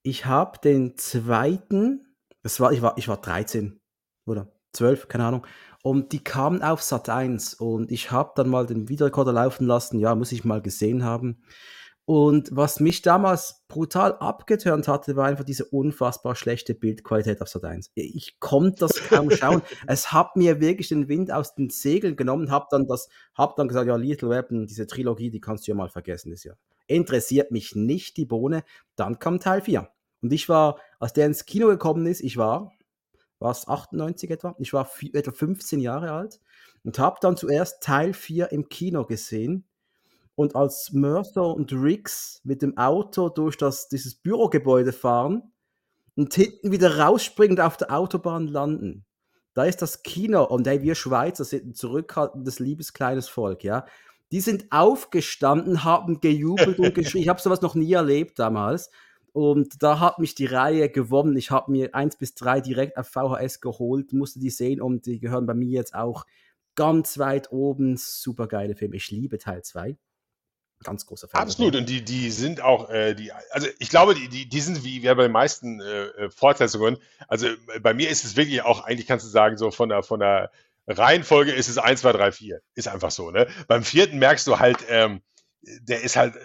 ich habe den zweiten, das war, ich war, ich war 13 oder 12, keine Ahnung, und die kamen auf Sat 1 und ich habe dann mal den Videorekorder laufen lassen, ja, muss ich mal gesehen haben. Und was mich damals brutal abgeturnt hatte, war einfach diese unfassbar schlechte Bildqualität auf Sat 1. Ich konnte das kaum schauen. es hat mir wirklich den Wind aus den Segeln genommen, habe dann das, hab dann gesagt, ja, Little Weapon, diese Trilogie, die kannst du ja mal vergessen, ist ja. Interessiert mich nicht die Bohne. Dann kam Teil 4. Und ich war, als der ins Kino gekommen ist, ich war war es 98 etwa. Ich war etwa 15 Jahre alt und habe dann zuerst Teil 4 im Kino gesehen. Und als Mercer und Riggs mit dem Auto durch das, dieses Bürogebäude fahren und hinten wieder rausspringend auf der Autobahn landen, da ist das Kino und hey, wir Schweizer sind ein zurückhaltendes, liebes kleines Volk, ja. Die sind aufgestanden, haben gejubelt und geschrien. Ich habe sowas noch nie erlebt damals. Und da hat mich die Reihe gewonnen. Ich habe mir eins bis drei direkt auf VHS geholt, musste die sehen und die gehören bei mir jetzt auch ganz weit oben. Super geile Filme. Ich liebe Teil 2. Ganz großer Fan. Absolut, und die, die sind auch, äh, die, also ich glaube, die, die, die sind wie, wie bei den meisten äh, äh Fortsetzungen. Also äh, bei mir ist es wirklich auch, eigentlich kannst du sagen, so von der, von der Reihenfolge ist es 1, 2, 3, 4. Ist einfach so, ne? Beim vierten merkst du halt, ähm, der ist halt äh,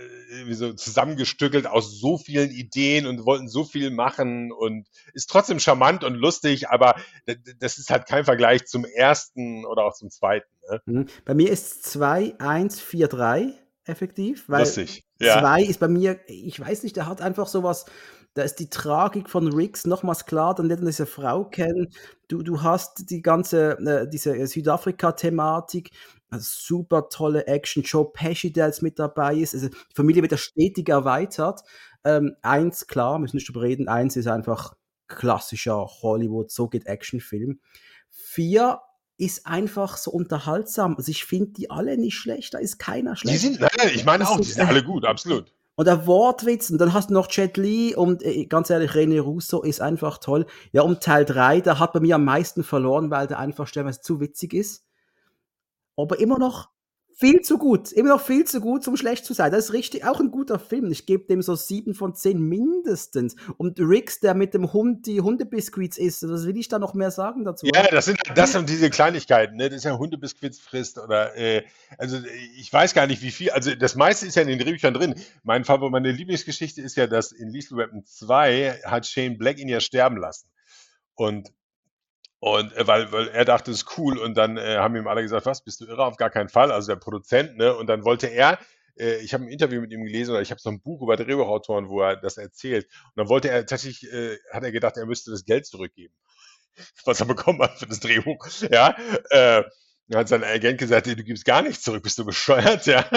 so zusammengestückelt aus so vielen Ideen und wollten so viel machen und ist trotzdem charmant und lustig, aber das ist halt kein Vergleich zum ersten oder auch zum zweiten. Ne? Mhm. Bei mir ist 2, 1, 4, 3 effektiv, weil Lustig. 2 ja. ist bei mir, ich weiß nicht, der hat einfach sowas, da ist die Tragik von Riggs nochmals klar, dann lernt er diese Frau kennen, du, du hast die ganze, äh, diese Südafrika-Thematik, super tolle Action. Joe Pesci, der jetzt mit dabei ist. Also die Familie wird ja stetig erweitert. Ähm, eins, klar, müssen nicht drüber reden. Eins ist einfach klassischer Hollywood, so geht Actionfilm. Vier ist einfach so unterhaltsam. Also ich finde die alle nicht schlecht, da ist keiner schlecht. Die sind, nein, ich meine auch, die sind alle gut, absolut. Und der Wortwitz, und dann hast du noch Jet Li und äh, ganz ehrlich, René Russo ist einfach toll. Ja, und Teil 3, der hat bei mir am meisten verloren, weil der einfach stellenweise zu witzig ist aber immer noch viel zu gut. Immer noch viel zu gut, um schlecht zu sein. Das ist richtig, auch ein guter Film. Ich gebe dem so sieben von zehn mindestens. Und Rix, der mit dem Hund die Hundebiskuits isst, was will ich da noch mehr sagen dazu? Ja, das sind, das sind diese Kleinigkeiten, ne? Das ist ja Hundebiskuits frisst oder, äh, also ich weiß gar nicht wie viel, also das meiste ist ja in den Drehbüchern drin. Mein Fall, meine Lieblingsgeschichte ist ja, dass in Lethal Weapon 2 hat Shane Black ihn ja sterben lassen. Und und äh, weil, weil er dachte, es ist cool und dann äh, haben ihm alle gesagt, was, bist du irre? Auf gar keinen Fall. Also der Produzent, ne? Und dann wollte er, äh, ich habe ein Interview mit ihm gelesen oder ich habe so ein Buch über Drehbuchautoren, wo er das erzählt. Und dann wollte er tatsächlich, äh, hat er gedacht, er müsste das Geld zurückgeben, was er bekommen hat für das Drehbuch. Ja. Äh, hat sein Agent gesagt, du gibst gar nichts zurück, bist du bescheuert, ja.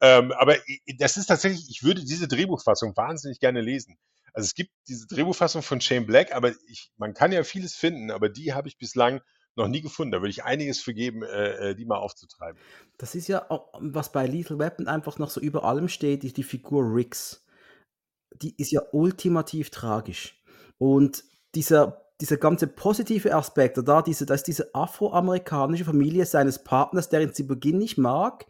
Ähm, aber das ist tatsächlich, ich würde diese Drehbuchfassung wahnsinnig gerne lesen. Also es gibt diese Drehbuchfassung von Shane Black, aber ich, man kann ja vieles finden, aber die habe ich bislang noch nie gefunden. Da würde ich einiges für geben, äh, äh die mal aufzutreiben. Das ist ja, auch, was bei Lethal Weapon einfach noch so über allem steht, ist die Figur Riggs. Die ist ja ultimativ tragisch. Und dieser dieser ganze positive Aspekt, da diese, da ist diese afroamerikanische Familie seines Partners, der ihn zu Beginn nicht mag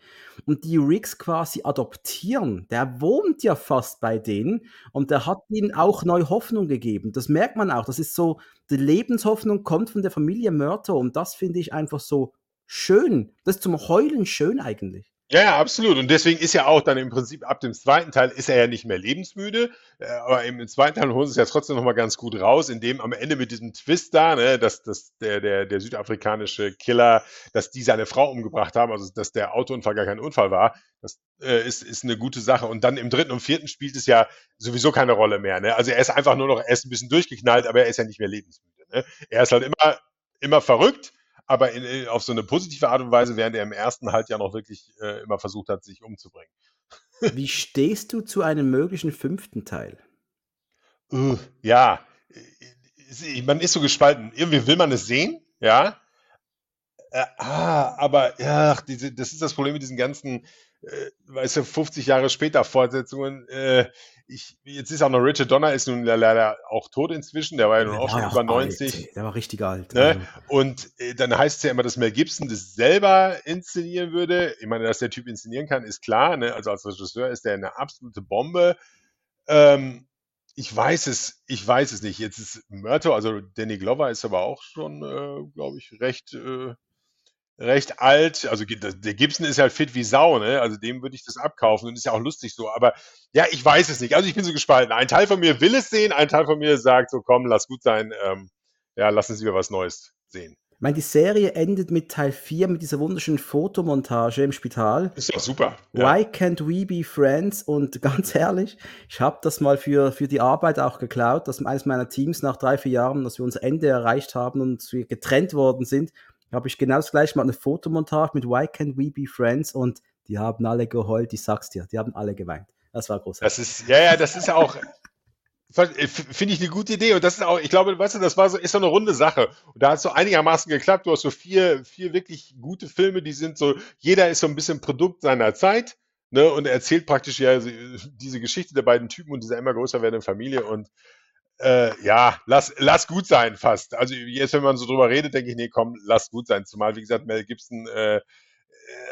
und die Riggs quasi adoptieren. Der wohnt ja fast bei denen und der hat ihnen auch neue Hoffnung gegeben. Das merkt man auch. Das ist so, die Lebenshoffnung kommt von der Familie Mörter und das finde ich einfach so schön. Das ist zum Heulen schön eigentlich. Ja, ja, absolut. Und deswegen ist ja auch dann im Prinzip ab dem zweiten Teil ist er ja nicht mehr lebensmüde, äh, aber im zweiten Teil holen sie es ja trotzdem nochmal ganz gut raus, indem am Ende mit diesem Twist da, ne, dass, dass der, der, der südafrikanische Killer, dass die seine Frau umgebracht haben, also dass der Autounfall gar kein Unfall war, das äh, ist, ist eine gute Sache. Und dann im dritten und vierten spielt es ja sowieso keine Rolle mehr. Ne? Also er ist einfach nur noch, er ist ein bisschen durchgeknallt, aber er ist ja nicht mehr lebensmüde. Ne? Er ist halt immer, immer verrückt aber in, in, auf so eine positive Art und Weise, während er im ersten halt ja noch wirklich äh, immer versucht hat, sich umzubringen. Wie stehst du zu einem möglichen fünften Teil? Uh, ja, man ist so gespalten. Irgendwie will man es sehen, ja. Äh, ah, aber ja, diese, das ist das Problem mit diesen ganzen äh, weißt du, 50 Jahre später Fortsetzungen. Äh, ich, jetzt ist auch noch Richard Donner, ist nun leider auch tot inzwischen, der war ja nun auch schon über 90. Alt. Der war richtig alt. Ne? Und äh, dann heißt es ja immer, dass Mel Gibson das selber inszenieren würde. Ich meine, dass der Typ inszenieren kann, ist klar. Ne? Also als Regisseur ist der eine absolute Bombe. Ähm, ich weiß es, ich weiß es nicht. Jetzt ist Murto, also Danny Glover ist aber auch schon, äh, glaube ich, recht äh, recht alt. Also der Gibson ist halt fit wie Sau, ne? Also dem würde ich das abkaufen und ist ja auch lustig so. Aber ja, ich weiß es nicht. Also ich bin so gespalten. Ein Teil von mir will es sehen, ein Teil von mir sagt so, komm, lass gut sein. Ähm, ja, lassen Sie mir was Neues sehen. Ich meine, die Serie endet mit Teil 4 mit dieser wunderschönen Fotomontage im Spital. Ist doch super. Ja. Why can't we be friends? Und ganz ehrlich, ich habe das mal für, für die Arbeit auch geklaut, dass eines meiner Teams nach drei, vier Jahren, dass wir unser Ende erreicht haben und wir getrennt worden sind, habe ich genau das gleiche mal eine Fotomontage mit Why Can't We Be Friends und die haben alle geheult, ich sag's dir, die haben alle geweint. Das war großartig. Das ist, ja, ja, das ist ja auch, finde ich eine gute Idee und das ist auch, ich glaube, weißt du, das war so, ist so eine runde Sache und da hat es so einigermaßen geklappt. Du hast so vier, vier wirklich gute Filme, die sind so, jeder ist so ein bisschen Produkt seiner Zeit. Ne, und er erzählt praktisch ja diese Geschichte der beiden Typen und dieser immer größer werdenden Familie und äh, ja, lass, lass gut sein fast. Also jetzt, wenn man so drüber redet, denke ich, nee, komm, lass gut sein. Zumal, wie gesagt, Mel Gibson äh, äh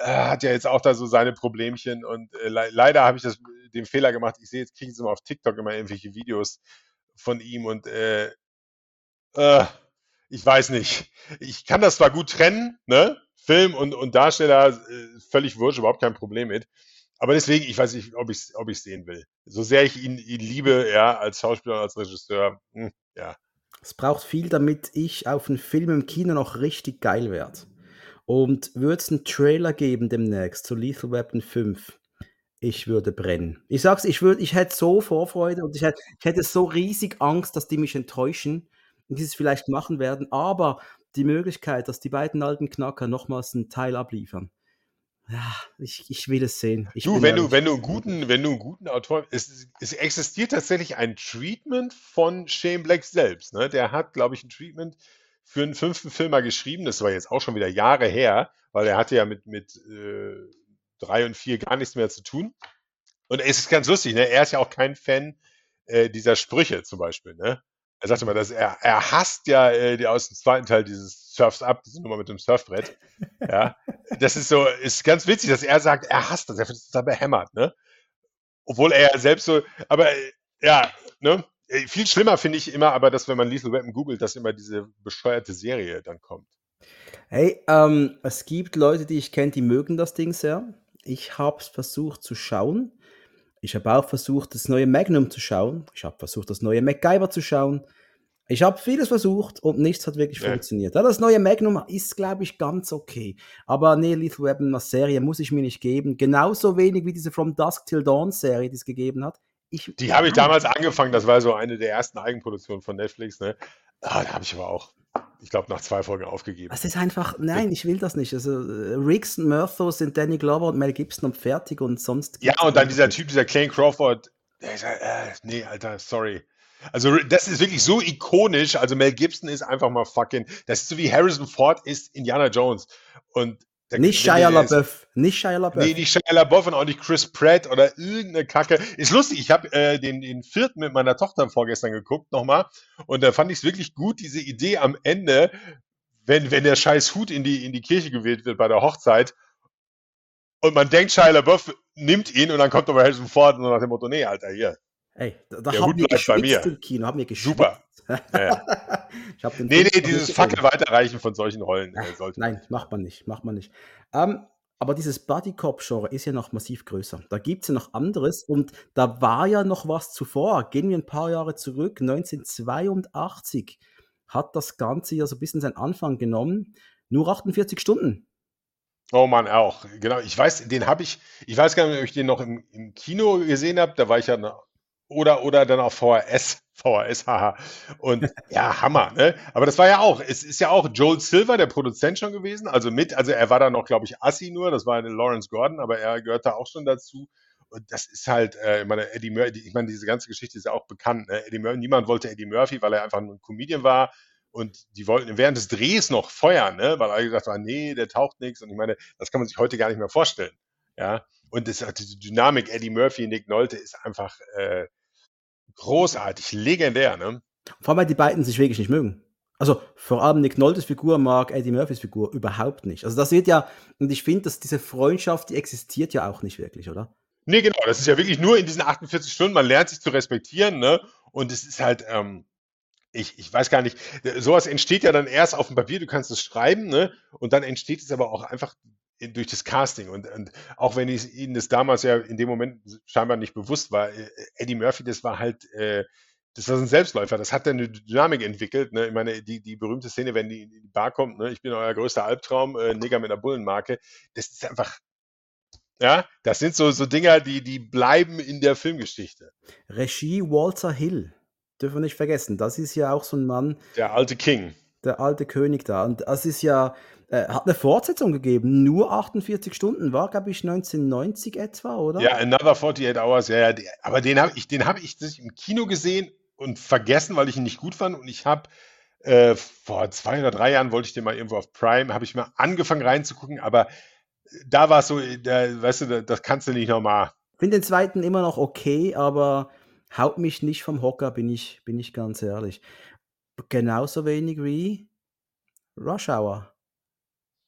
hat ja jetzt auch da so seine Problemchen und äh, le leider habe ich das, den Fehler gemacht. Ich sehe jetzt, kriege ich immer auf TikTok immer irgendwelche Videos von ihm und äh, äh, ich weiß nicht. Ich kann das zwar gut trennen, ne? Film und, und Darsteller, äh, völlig wurscht, überhaupt kein Problem mit. Aber deswegen, ich weiß nicht, ob ich es ob sehen will. So sehr ich ihn, ihn liebe, ja, als Schauspieler als Regisseur, hm, ja. Es braucht viel, damit ich auf einen Film im Kino noch richtig geil werde. Und würde es einen Trailer geben demnächst zu Lethal Weapon 5, ich würde brennen. Ich sag's, ich würde, ich hätte so Vorfreude und ich hätte, ich hätte so riesig Angst, dass die mich enttäuschen und die es vielleicht machen werden, aber die Möglichkeit, dass die beiden alten Knacker nochmals einen Teil abliefern, ja, ich, ich will es sehen. Ich du, wenn du, wenn du einen guten, wenn du einen guten Autor, es, es existiert tatsächlich ein Treatment von Shane Black selbst. Ne? Der hat, glaube ich, ein Treatment für einen fünften Film mal geschrieben. Das war jetzt auch schon wieder Jahre her, weil er hatte ja mit, mit äh, drei und vier gar nichts mehr zu tun. Und es ist ganz lustig, ne? Er ist ja auch kein Fan äh, dieser Sprüche zum Beispiel, ne? Er sagte mal, dass er, er hasst ja äh, die aus dem zweiten Teil dieses Surfs Up, diese Nummer mit dem Surfbrett. Ja, das ist so, ist ganz witzig, dass er sagt, er hasst das, er findet es total behämmert, ne? Obwohl er ja selbst so, aber äh, ja, ne? Äh, viel schlimmer finde ich immer, aber dass wenn man Lethal Weapon googelt, dass immer diese bescheuerte Serie dann kommt. Hey, ähm, es gibt Leute, die ich kenne, die mögen das Ding sehr. Ich habe es versucht zu schauen. Ich habe auch versucht, das neue Magnum zu schauen. Ich habe versucht, das neue MacGyver zu schauen. Ich habe vieles versucht und nichts hat wirklich ja. funktioniert. Ja, das neue Magnum ist, glaube ich, ganz okay. Aber nee, Lethal Weapon als Serie muss ich mir nicht geben. Genauso wenig wie diese From Dusk Till Dawn Serie, die es gegeben hat. Ich, die habe ich damals angefangen, das war so eine der ersten Eigenproduktionen von Netflix. Ne? Ah, da habe ich aber auch, ich glaube, nach zwei Folgen aufgegeben. Es ist einfach, nein, ich will das nicht. Also Riggs und Murtho sind Danny Glover und Mel Gibson und fertig und sonst. Ja, und dann dieser Typ, dieser Clayne Crawford, der ist, äh, nee, Alter, sorry. Also das ist wirklich so ikonisch. Also Mel Gibson ist einfach mal fucking. Das ist so wie Harrison Ford ist Indiana Jones. Und nicht Shia LaBeouf. Nicht Shia LaBeouf. Nee, nicht Shia LaBeouf und auch nicht Chris Pratt oder irgendeine Kacke. Ist lustig, ich habe äh, den, den vierten mit meiner Tochter vorgestern geguckt nochmal und da fand ich es wirklich gut, diese Idee am Ende, wenn, wenn der scheiß Hut in die, in die Kirche gewählt wird bei der Hochzeit und man denkt, Shia LaBeouf nimmt ihn und dann kommt aber Harrison Ford und nach dem Motto, nee, Alter, hier, Ey, da, da haben wir bei mir. im Kino, haben wir geschwitzt. Super. Ja. nee, nee, dieses Fackel weiterreichen von solchen Rollen äh, sollte Nein, macht man nicht, macht man nicht. Ähm, aber dieses Buddy Cop Genre ist ja noch massiv größer. Da gibt es ja noch anderes und da war ja noch was zuvor. Gehen wir ein paar Jahre zurück, 1982 hat das Ganze ja so ein bisschen seinen Anfang genommen. Nur 48 Stunden. Oh Mann, auch. Genau, ich weiß, den habe ich, ich weiß gar nicht, ob ich den noch im, im Kino gesehen habe. Da war ich ja oder, oder dann auf VHS. VHS, haha. Und ja, Hammer, ne? Aber das war ja auch, es ist ja auch Joel Silver, der Produzent schon gewesen, also mit, also er war da noch, glaube ich, Assi nur, das war Lawrence Gordon, aber er gehört da auch schon dazu. Und das ist halt, äh, ich meine, Eddie Murphy, ich meine, diese ganze Geschichte ist ja auch bekannt. Ne? Eddie Murphy, niemand wollte Eddie Murphy, weil er einfach ein Comedian war. Und die wollten während des Drehs noch feuern, ne? weil alle gesagt haben, nee, der taucht nichts. Und ich meine, das kann man sich heute gar nicht mehr vorstellen. Ja. Und das, die Dynamik Eddie Murphy, Nick Nolte ist einfach, äh, Großartig, legendär, ne? Vor allem, weil die beiden sich wirklich nicht mögen. Also vor allem Nick Noltes Figur mag Eddie Murphys Figur überhaupt nicht. Also das wird ja, und ich finde, dass diese Freundschaft, die existiert ja auch nicht wirklich, oder? Nee, genau. Das ist ja wirklich nur in diesen 48 Stunden, man lernt sich zu respektieren, ne? Und es ist halt, ähm, ich, ich weiß gar nicht, sowas entsteht ja dann erst auf dem Papier, du kannst es schreiben, ne? Und dann entsteht es aber auch einfach durch das Casting und, und auch wenn ich ihnen das damals ja in dem Moment scheinbar nicht bewusst war, äh, Eddie Murphy, das war halt, äh, das war ein Selbstläufer, das hat dann eine Dynamik entwickelt. Ne? Ich meine, die, die berühmte Szene, wenn die in die Bar kommt, ne? ich bin euer größter Albtraum, äh, Neger mit einer Bullenmarke, das ist einfach, ja, das sind so, so Dinger, die, die bleiben in der Filmgeschichte. Regie Walter Hill, dürfen wir nicht vergessen, das ist ja auch so ein Mann. Der alte King. Der alte König da. Und das ist ja, äh, hat eine Fortsetzung gegeben, nur 48 Stunden, war, glaube ich, 1990 etwa, oder? Ja, Another 48 Hours, ja, ja. Aber den habe ich, den habe ich im Kino gesehen und vergessen, weil ich ihn nicht gut fand. Und ich habe äh, vor zwei oder drei Jahren wollte ich den mal irgendwo auf Prime, habe ich mal angefangen reinzugucken, aber da war es so, da, weißt du, das kannst du nicht nochmal. Ich finde den zweiten immer noch okay, aber haut mich nicht vom Hocker, bin ich, bin ich ganz ehrlich. Genauso wenig wie Rush Hour.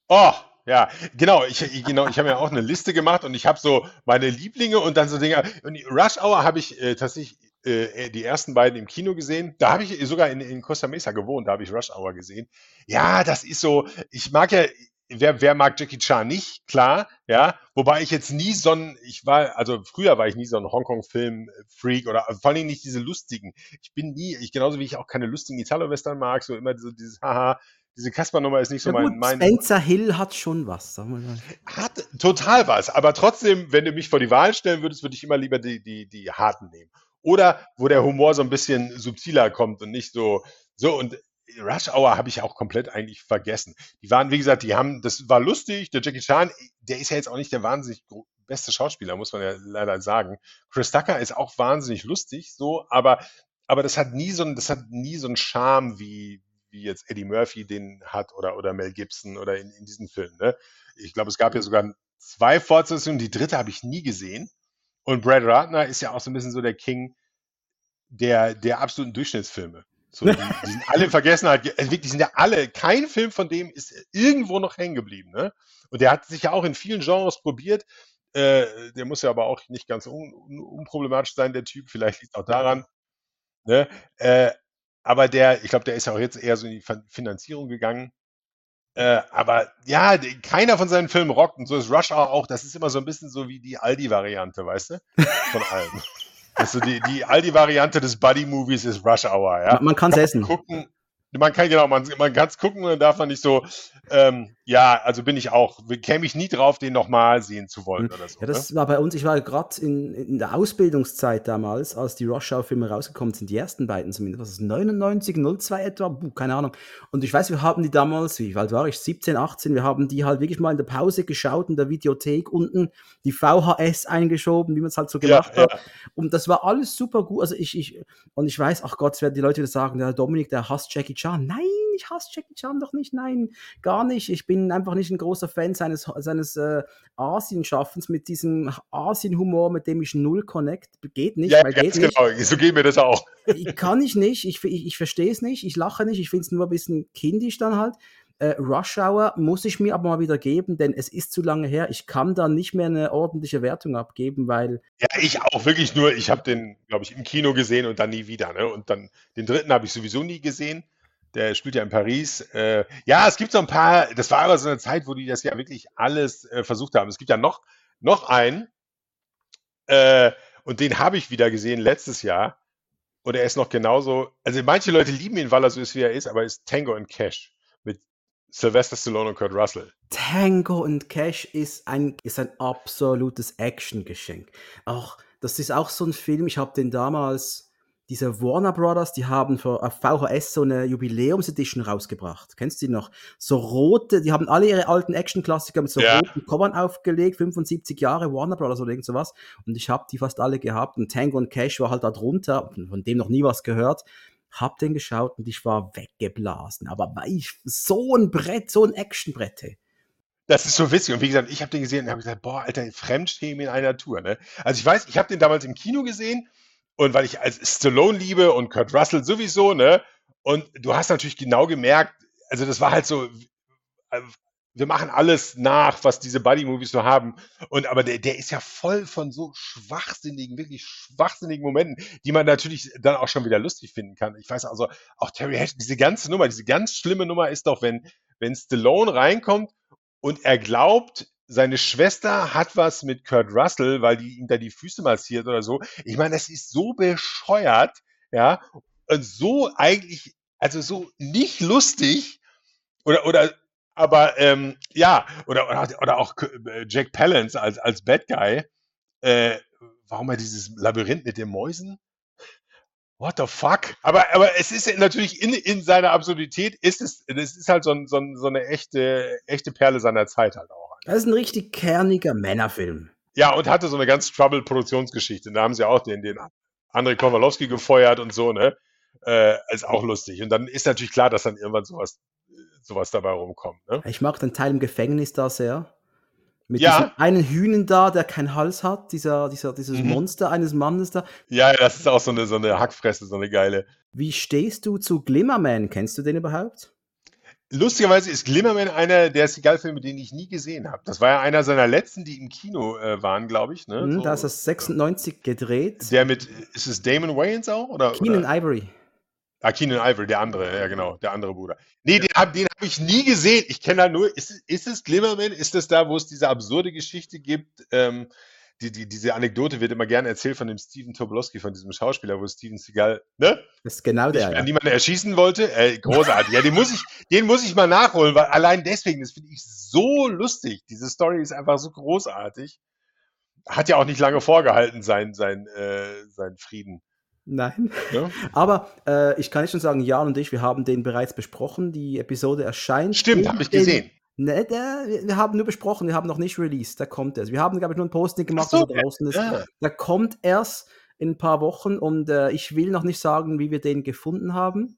Oh, ja, genau. Ich, genau, ich habe ja auch eine Liste gemacht und ich habe so meine Lieblinge und dann so Dinge. Und Rush Hour habe ich äh, tatsächlich äh, die ersten beiden im Kino gesehen. Da habe ich sogar in, in Costa Mesa gewohnt, da habe ich Rush Hour gesehen. Ja, das ist so, ich mag ja, wer, wer mag Jackie Chan nicht? Klar, ja. Wobei ich jetzt nie so ein, ich war, also früher war ich nie so ein Hongkong-Film-Freak oder vor allem nicht diese lustigen. Ich bin nie, ich genauso wie ich auch keine lustigen Italo-Western mag, so immer so dieses, haha, diese Kasper-Nummer ist nicht so mein, mein. Spencer Hill hat schon was, sagen wir mal. Hat total was, aber trotzdem, wenn du mich vor die Wahl stellen würdest, würde ich immer lieber die, die, die harten nehmen. Oder wo der Humor so ein bisschen subtiler kommt und nicht so, so und Rush Hour habe ich auch komplett eigentlich vergessen. Die waren, wie gesagt, die haben, das war lustig. Der Jackie Chan, der ist ja jetzt auch nicht der wahnsinnig beste Schauspieler, muss man ja leider sagen. Chris Tucker ist auch wahnsinnig lustig, so, aber, aber das hat nie so ein, das hat nie so einen Charme wie, wie jetzt Eddie Murphy den hat oder, oder Mel Gibson oder in, in diesen Filmen. Ne? Ich glaube, es gab ja sogar zwei Fortsetzungen, die dritte habe ich nie gesehen. Und Brad Ratner ist ja auch so ein bisschen so der King der, der absoluten Durchschnittsfilme. So, die, die sind alle in Vergessenheit, also wirklich sind ja alle, kein Film von dem ist irgendwo noch hängen geblieben. Ne? Und der hat sich ja auch in vielen Genres probiert. Äh, der muss ja aber auch nicht ganz un, un, unproblematisch sein, der Typ. Vielleicht liegt es auch daran. Ne? Äh, aber der, ich glaube, der ist ja auch jetzt eher so in die Finanzierung gegangen. Äh, aber ja, keiner von seinen Filmen rockt und so ist Rush Hour auch. Das ist immer so ein bisschen so wie die Aldi-Variante, weißt du? Von allem. also die, die Aldi-Variante des Buddy-Movies ist Rush Hour, ja. Man kann es essen. Gucken, man kann genau, man, man kann es gucken und dann darf man nicht so, ähm, ja, also bin ich auch, käme ich nie drauf, den nochmal sehen zu wollen hm. oder so. Ja, das ne? war bei uns, ich war gerade in, in der Ausbildungszeit damals, als die Rush-Hour-Filme rausgekommen sind, die ersten beiden zumindest, was ist 99, 02 etwa, Puh, keine Ahnung. Und ich weiß, wir haben die damals, wie alt war ich, 17, 18, wir haben die halt wirklich mal in der Pause geschaut, in der Videothek unten, die VHS eingeschoben, wie man es halt so gemacht ja, hat. Ja. Und das war alles super gut. Also ich, ich, und ich weiß, ach Gott, es werden die Leute wieder sagen, der Dominik, der hasst Jackie Chan. Nein, ich hasse Jackie Chan doch nicht. Nein, gar nicht. Ich bin einfach nicht ein großer Fan seines, seines äh, Asien-Schaffens mit diesem Asien-Humor, mit dem ich null connect. Geht nicht. Ja, ganz geht genau. Nicht. So geht mir das auch. Ich kann ich nicht. Ich, ich, ich verstehe es nicht. Ich lache nicht. Ich finde es nur ein bisschen kindisch dann halt. Äh, Rush Hour muss ich mir aber mal wieder geben, denn es ist zu lange her. Ich kann da nicht mehr eine ordentliche Wertung abgeben, weil. Ja, ich auch wirklich nur. Ich habe den, glaube ich, im Kino gesehen und dann nie wieder. Ne? Und dann den dritten habe ich sowieso nie gesehen. Der spielt ja in Paris. Äh, ja, es gibt so ein paar. Das war aber so eine Zeit, wo die das ja wirklich alles äh, versucht haben. Es gibt ja noch, noch einen. Äh, und den habe ich wieder gesehen letztes Jahr. Und er ist noch genauso. Also manche Leute lieben ihn, weil er so ist, wie er ist, aber er ist Tango and Cash. Sylvester Stallone und Kurt Russell. Tango und Cash ist ein, ist ein absolutes Actiongeschenk. Auch, das ist auch so ein Film, ich habe den damals, diese Warner Brothers, die haben für auf VHS so eine Jubiläumsedition rausgebracht. Kennst du die noch? So rote, die haben alle ihre alten Action-Klassiker mit so ja. roten Covern aufgelegt, 75 Jahre Warner Brothers oder irgend sowas. Und ich habe die fast alle gehabt. Und Tango und Cash war halt da drunter, von dem noch nie was gehört hab den geschaut und ich war weggeblasen. Aber ich so ein Brett, so ein Actionbrett Das ist so witzig. Und wie gesagt, ich habe den gesehen und habe gesagt, boah, Alter, Fremdschämen in einer Tour. Ne? Also ich weiß, ich habe den damals im Kino gesehen und weil ich als Stallone liebe und Kurt Russell sowieso, ne? Und du hast natürlich genau gemerkt, also das war halt so, wir machen alles nach, was diese Buddy-Movies so haben. Und aber der, der ist ja voll von so schwachsinnigen, wirklich schwachsinnigen Momenten, die man natürlich dann auch schon wieder lustig finden kann. Ich weiß also, auch Terry Hatcher, diese ganze Nummer, diese ganz schlimme Nummer ist doch, wenn, wenn Stallone reinkommt und er glaubt, seine Schwester hat was mit Kurt Russell, weil die ihm da die Füße massiert oder so. Ich meine, das ist so bescheuert, ja, und so eigentlich, also so nicht lustig oder, oder aber ähm, ja, oder, oder, oder auch äh, Jack Palance als, als Bad Guy. Äh, warum er dieses Labyrinth mit den Mäusen? What the fuck? Aber, aber es ist natürlich in, in seiner Absurdität, ist es, es ist halt so, ein, so, ein, so eine echte, echte Perle seiner Zeit halt auch. Das ist ein richtig kerniger Männerfilm. Ja, und hatte so eine ganz trouble Produktionsgeschichte. Da haben sie auch den, den Andrei Kowalowski gefeuert und so, ne? Äh, ist auch lustig. Und dann ist natürlich klar, dass dann irgendwann sowas sowas dabei rumkommt. Ne? Ich mag den Teil im Gefängnis da sehr. Mit ja. diesem einen Hühnen da, der keinen Hals hat, dieser, dieser, dieses mhm. Monster eines Mannes da. Ja, das ist auch so eine, so eine Hackfresse, so eine geile. Wie stehst du zu Glimmerman? Kennst du den überhaupt? Lustigerweise ist Glimmerman einer der Seagal-Filme, den ich nie gesehen habe. Das war ja einer seiner letzten, die im Kino äh, waren, glaube ich. Ne? Mhm, so. Da ist das 96 gedreht. Der mit, ist es Damon Wayans auch? Oder, Keenan oder? Ivory. Ah, Keenan Ivory, der andere, ja genau, der andere Bruder. Nee, den habe hab ich nie gesehen. Ich kenne da nur, ist, ist es Glimmerman? Ist es da, wo es diese absurde Geschichte gibt? Ähm, die, die, diese Anekdote wird immer gerne erzählt von dem Steven Tobolowski, von diesem Schauspieler, wo Steven Seagal, ne? Das ist genau der. ja. niemanden erschießen wollte. Äh, großartig. ja, den muss ich, den muss ich mal nachholen, weil allein deswegen, das finde ich so lustig. Diese Story ist einfach so großartig. Hat ja auch nicht lange vorgehalten, sein, sein, äh, sein Frieden. Nein. Ja. Aber äh, ich kann schon sagen, Jan und ich, wir haben den bereits besprochen. Die Episode erscheint. Stimmt, habe ich gesehen. Ne, der, wir haben nur besprochen, wir haben noch nicht released. Da kommt erst. Wir haben, glaube ich, nur ein Posting gemacht, so, der draußen ist. Ja. Der kommt erst in ein paar Wochen und äh, ich will noch nicht sagen, wie wir den gefunden haben.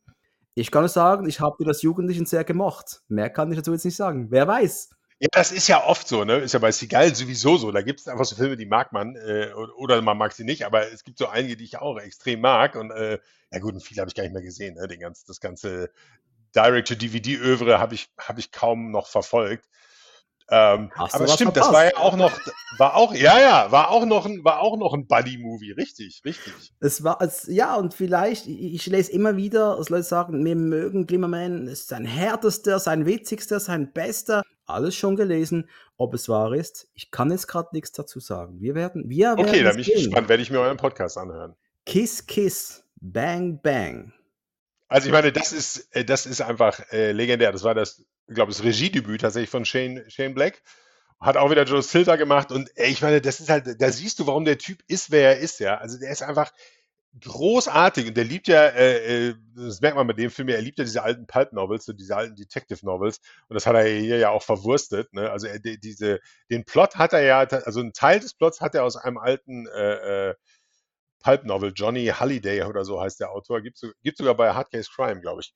Ich kann nur sagen, ich habe das Jugendlichen sehr gemocht. Mehr kann ich dazu jetzt nicht sagen. Wer weiß. Ja, das ist ja oft so, ne? Ist ja bei Seagal sowieso so. Da gibt es einfach so Filme, die mag man, äh, oder man mag sie nicht, aber es gibt so einige, die ich auch extrem mag. Und äh, ja gut, und viele habe ich gar nicht mehr gesehen. Ne? Den ganz, das ganze Direct-to-DVD-Övre habe ich, hab ich kaum noch verfolgt. Ähm, aber stimmt, das war ja auch noch, war auch, ja, ja, war auch noch ein, war auch noch ein Buddy-Movie, richtig, richtig. Es war, es, ja, und vielleicht, ich, ich lese immer wieder, dass Leute sagen, wir mögen Glimmerman, ist sein härtester, sein witzigster, sein bester. Alles schon gelesen. Ob es wahr ist, ich kann jetzt gerade nichts dazu sagen. Wir werden, wir werden. Okay, dann bin ich gespannt, werde ich mir euren Podcast anhören. Kiss, Kiss, Bang, Bang. Also ich meine, das ist, äh, das ist einfach äh, legendär. Das war das, ich glaube, das Regiedebüt tatsächlich von Shane, Shane Black. Hat auch wieder Joe Silver gemacht und ey, ich meine, das ist halt, da siehst du, warum der Typ ist, wer er ist, ja. Also der ist einfach großartig und der liebt ja, äh, äh das merkt man mit dem Film, er liebt ja diese alten Pulp-Novels, so diese alten Detective-Novels und das hat er hier ja auch verwurstet. Ne? Also er, diese, den Plot hat er ja, also einen Teil des Plots hat er aus einem alten äh, äh, Pulp-Novel, Johnny Halliday oder so heißt der Autor, gibt, gibt sogar bei Hard Case Crime, glaube ich.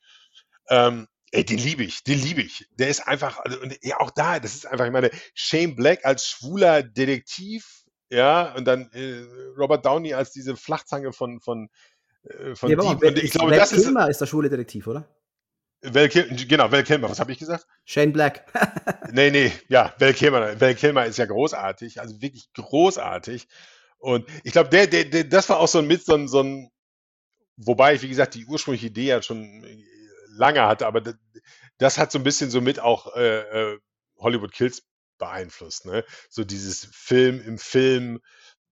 Ähm, ey, den liebe ich, den liebe ich. Der ist einfach, also, und ja, auch da, das ist einfach, ich meine, Shane Black als schwuler Detektiv, ja, und dann äh, Robert Downey als diese Flachzange von, von, äh, von ja, Dieb. Und ich glaube, Val das Kilmer ist, ist der schwule Detektiv, oder? Val Kilmer, genau, Val Kilmer, was habe ich gesagt? Shane Black. nee, nee, ja, Val Kilmer, Val Kilmer ist ja großartig, also wirklich großartig. Und ich glaube, der, der, der, das war auch so ein mit so ein, so ein, wobei ich, wie gesagt, die ursprüngliche Idee ja schon äh, lange hatte, aber das, das hat so ein bisschen so mit auch äh, äh, Hollywood Kills beeinflusst. Ne? So dieses Film im Film,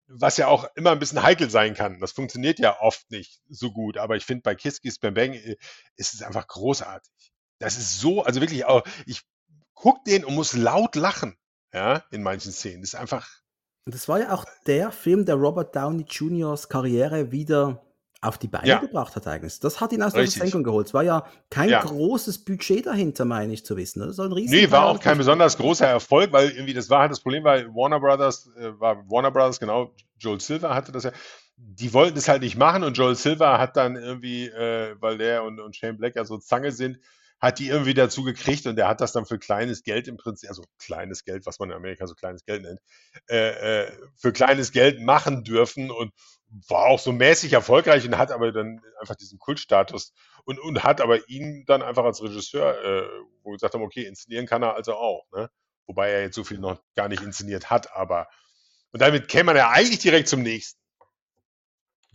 was ja auch immer ein bisschen heikel sein kann. Das funktioniert ja oft nicht so gut, aber ich finde bei Kiss Kiss Bang Bang äh, ist es einfach großartig. Das ist so, also wirklich auch, ich gucke den und muss laut lachen, ja, in manchen Szenen. Das ist einfach das war ja auch der Film, der Robert Downey Jr.'s Karriere wieder auf die Beine ja. gebracht hat eigentlich. Das hat ihn aus der Versenkung geholt. Es war ja kein ja. großes Budget dahinter, meine ich zu wissen. Das war ein riesen nee, war auch kein besonders großer Erfolg, weil irgendwie das war halt das Problem, weil Warner Brothers, äh, war Warner Brothers, genau, Joel Silver hatte das ja, die wollten das halt nicht machen und Joel Silver hat dann irgendwie, äh, weil der und, und Shane Black ja so Zange sind, hat die irgendwie dazu gekriegt und der hat das dann für kleines Geld im Prinzip, also kleines Geld, was man in Amerika so kleines Geld nennt, äh, äh, für kleines Geld machen dürfen und war auch so mäßig erfolgreich und hat aber dann einfach diesen Kultstatus und, und hat aber ihn dann einfach als Regisseur, äh, wo wir gesagt haben, okay, inszenieren kann er also auch, ne? Wobei er jetzt so viel noch gar nicht inszeniert hat, aber und damit käme man ja eigentlich direkt zum nächsten.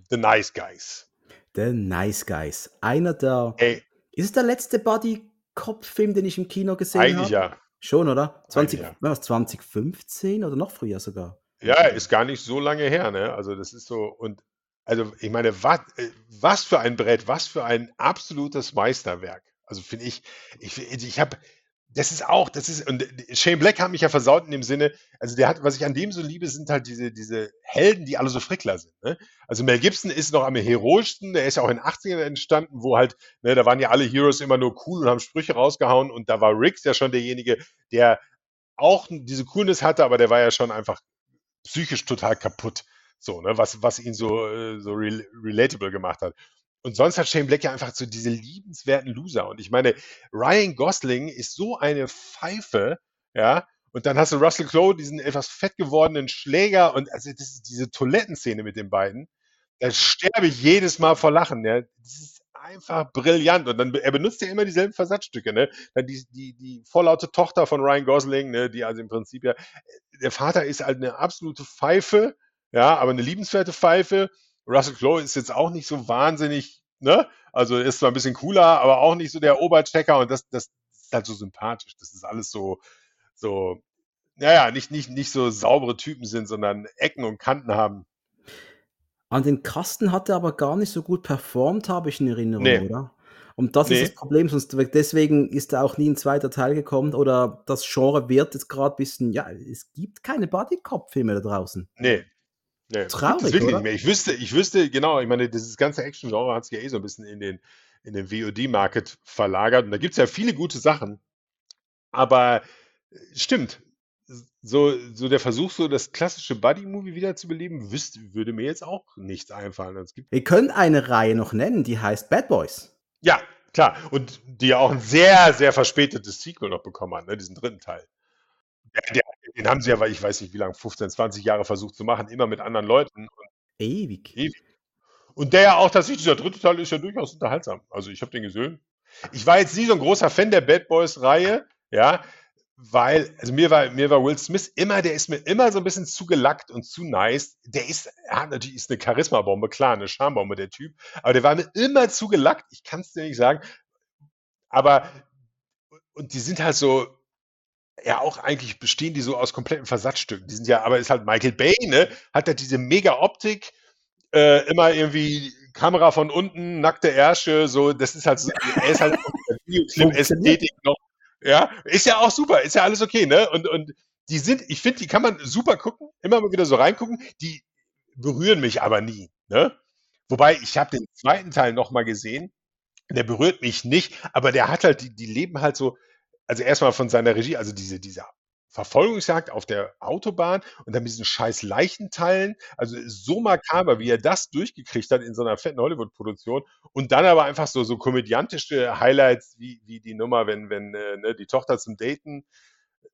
The Nice Guys. The Nice Guys. Einer der Ey, ist es der letzte Buddy-Cop-Film, den ich im Kino gesehen habe? Eigentlich ja. Schon, oder? 20, ja. was, 2015 oder noch früher sogar? Ja, ist gar nicht so lange her, ne? Also das ist so, und also ich meine, was, äh, was für ein Brett, was für ein absolutes Meisterwerk. Also finde ich, ich, ich habe das ist auch, das ist, und Shane Black hat mich ja versaut in dem Sinne, also der hat, was ich an dem so liebe, sind halt diese, diese Helden, die alle so Frickler sind. Ne? Also Mel Gibson ist noch am heroischsten, der ist ja auch in den 80ern entstanden, wo halt, ne, da waren ja alle Heroes immer nur cool und haben Sprüche rausgehauen und da war Riggs ja schon derjenige, der auch diese Coolness hatte, aber der war ja schon einfach psychisch total kaputt. So, ne, was, was ihn so, äh, so relatable gemacht hat. Und sonst hat Shane Black ja einfach so diese liebenswerten Loser. Und ich meine, Ryan Gosling ist so eine Pfeife, ja. Und dann hast du Russell Crowe, diesen etwas fett gewordenen Schläger und also das ist diese Toilettenszene mit den beiden. Da sterbe ich jedes Mal vor Lachen. Ja. Das ist einfach brillant. Und dann er benutzt ja immer dieselben Versatzstücke, ne? Dann die, die, die vorlaute Tochter von Ryan Gosling, ne, die also im Prinzip ja, der Vater ist halt eine absolute Pfeife, ja, aber eine liebenswerte Pfeife. Russell Crowe ist jetzt auch nicht so wahnsinnig, ne? Also ist zwar ein bisschen cooler, aber auch nicht so der Oberchecker und das, das ist halt so sympathisch. Das ist alles so, so, naja, nicht, nicht, nicht so saubere Typen sind, sondern Ecken und Kanten haben. An den Kasten hat er aber gar nicht so gut performt, habe ich in Erinnerung, nee. oder? Und das nee. ist das Problem, sonst deswegen ist er auch nie ein zweiter Teil gekommen oder das Genre wird jetzt gerade ein bisschen, ja, es gibt keine Bodycop-Filme da draußen. Nee, Nee, Traurig, das wirklich nicht mehr. Ich wüsste, ich wüsste, genau, ich meine, dieses ganze Action-Genre hat sich ja eh so ein bisschen in den, in den VOD-Market verlagert. Und da gibt es ja viele gute Sachen. Aber äh, stimmt, so, so der Versuch, so das klassische Buddy-Movie wiederzubeleben, wüsste, würde mir jetzt auch nichts einfallen. Gibt Wir können eine Reihe noch nennen, die heißt Bad Boys. ja, klar. Und die ja auch ein sehr, sehr verspätetes Sequel noch bekommen hat, ne, diesen dritten Teil. Der, der den haben sie ja, weil ich weiß nicht wie lange, 15, 20 Jahre versucht zu machen, immer mit anderen Leuten. Ewig. Ewig. Und der ja auch tatsächlich, dieser dritte Teil ist ja durchaus unterhaltsam. Also ich habe den gesehen. Ich war jetzt nie so ein großer Fan der Bad Boys-Reihe, ja, weil, also mir war, mir war Will Smith immer, der ist mir immer so ein bisschen zu gelackt und zu nice. Der ist, ja, natürlich ist eine Charisma-Bombe, klar, eine Schambombe, der Typ, aber der war mir immer zu gelackt. Ich kann es dir nicht sagen. Aber, und die sind halt so, ja auch eigentlich bestehen die so aus kompletten Versatzstücken. Die sind ja, aber ist halt Michael Bay, ne? Hat ja diese mega Optik, äh, immer irgendwie Kamera von unten, nackte Ärsche, so, das ist halt, so, er ist halt Videoclip-Ästhetik noch. Ja, ist ja auch super, ist ja alles okay, ne? Und, und die sind, ich finde, die kann man super gucken, immer mal wieder so reingucken, die berühren mich aber nie, ne? Wobei, ich habe den zweiten Teil nochmal gesehen, der berührt mich nicht, aber der hat halt, die, die leben halt so, also erstmal von seiner Regie, also diese, diese Verfolgungsjagd auf der Autobahn und dann mit diesen scheiß Leichenteilen. Also so makaber, wie er das durchgekriegt hat in so einer fetten Hollywood-Produktion. Und dann aber einfach so, so komödiantische Highlights wie, wie die Nummer, wenn, wenn äh, ne, die Tochter zum Daten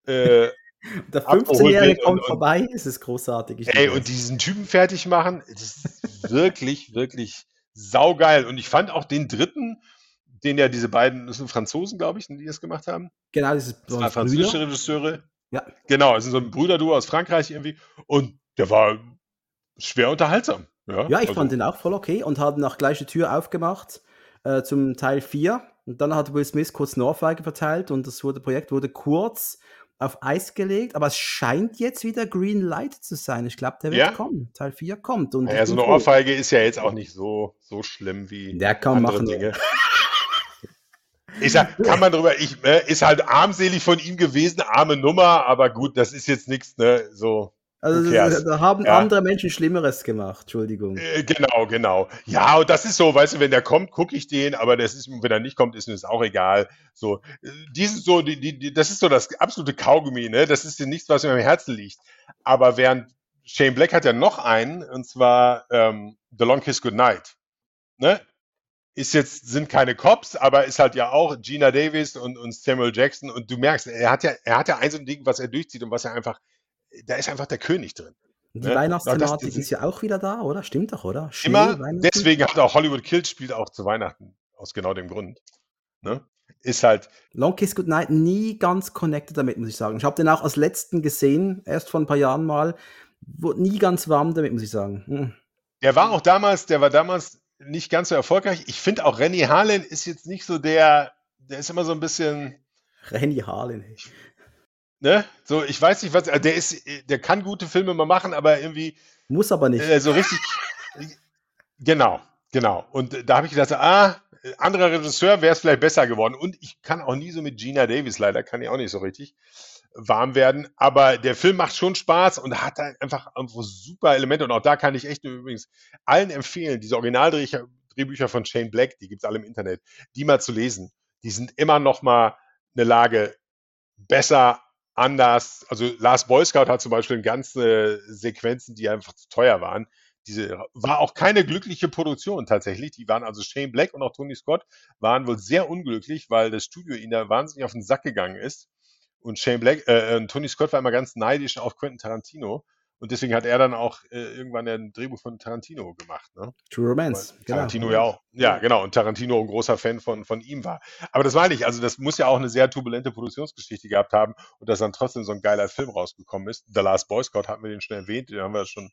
äh, der 15-Jährige kommt und, vorbei, es ist großartig. ey, und diesen Typen fertig machen, das ist wirklich, wirklich saugeil. Und ich fand auch den dritten, den ja diese beiden, das sind Franzosen, glaube ich, die das gemacht haben. Genau, das, ist das waren französische Regisseure. Ja. Genau, es ist so ein Brüderduo aus Frankreich irgendwie. Und der war schwer unterhaltsam. Ja, ja ich also. fand den auch voll okay und haben nach gleiche Tür aufgemacht äh, zum Teil 4. Und dann hat Will Smith kurz eine Ohrfeige verteilt und das wurde, Projekt wurde kurz auf Eis gelegt, aber es scheint jetzt wieder Green Light zu sein. Ich glaube, der wird ja. kommen. Teil 4 kommt. Und ja, so eine Ohrfeige ist ja jetzt auch nicht so, so schlimm wie der kann andere machen. Dinge. Ich sag, kann man drüber, ich, äh, ist halt armselig von ihm gewesen, arme Nummer, aber gut, das ist jetzt nichts, ne, so. Also da haben ja. andere Menschen Schlimmeres gemacht, Entschuldigung. Äh, genau, genau. Ja, und das ist so, weißt du, wenn der kommt, gucke ich den, aber das ist, wenn er nicht kommt, ist mir das auch egal. So, die sind so, die, die, das ist so das absolute Kaugummi, ne? Das ist nichts, was mir am Herzen liegt. Aber während Shane Black hat ja noch einen, und zwar ähm, The Long Kiss Goodnight. Ne? Ist jetzt, sind keine Cops, aber ist halt ja auch Gina Davis und, und Samuel Jackson und du merkst, er hat ja, er hat ja ein so ein Ding, was er durchzieht und was er einfach, da ist einfach der König drin. Die ne? Weihnachtsthematik ist ja auch wieder da, oder? Stimmt doch, oder? Schnee, immer, deswegen hat auch Hollywood Kills spielt auch zu Weihnachten, aus genau dem Grund. Ne? Ist halt. Long Kiss Goodnight nie ganz connected damit, muss ich sagen. Ich habe den auch als letzten gesehen, erst vor ein paar Jahren mal. Wurde nie ganz warm damit, muss ich sagen. Hm. Der war auch damals, der war damals nicht ganz so erfolgreich. Ich finde auch Renny Harlan ist jetzt nicht so der, der ist immer so ein bisschen. Renny Harlan. Ne? So, ich weiß nicht, was, also der ist, der kann gute Filme mal machen, aber irgendwie. Muss aber nicht. Äh, so richtig. genau, genau. Und da habe ich gedacht, ah, anderer Regisseur wäre es vielleicht besser geworden. Und ich kann auch nie so mit Gina Davis, leider kann ich auch nicht so richtig warm werden. Aber der Film macht schon Spaß und hat einfach super Elemente. Und auch da kann ich echt übrigens allen empfehlen, diese Originaldrehbücher von Shane Black, die gibt es alle im Internet, die mal zu lesen. Die sind immer noch mal eine Lage besser, anders. Also Last Boy Scout hat zum Beispiel ganze Sequenzen, die einfach zu teuer waren. Diese war auch keine glückliche Produktion tatsächlich. Die waren also Shane Black und auch Tony Scott waren wohl sehr unglücklich, weil das Studio ihnen da wahnsinnig auf den Sack gegangen ist. Und Shane Black, äh, äh, Tony Scott war immer ganz neidisch auf Quentin Tarantino. Und deswegen hat er dann auch äh, irgendwann ein Drehbuch von Tarantino gemacht. Ne? True Romance. Genau. Tarantino genau. ja auch. Ja, genau. Und Tarantino ein großer Fan von, von ihm war. Aber das meine ich. Also, das muss ja auch eine sehr turbulente Produktionsgeschichte gehabt haben und dass dann trotzdem so ein geiler Film rausgekommen ist. The Last Boy Scout hatten wir den schon erwähnt. Den haben wir schon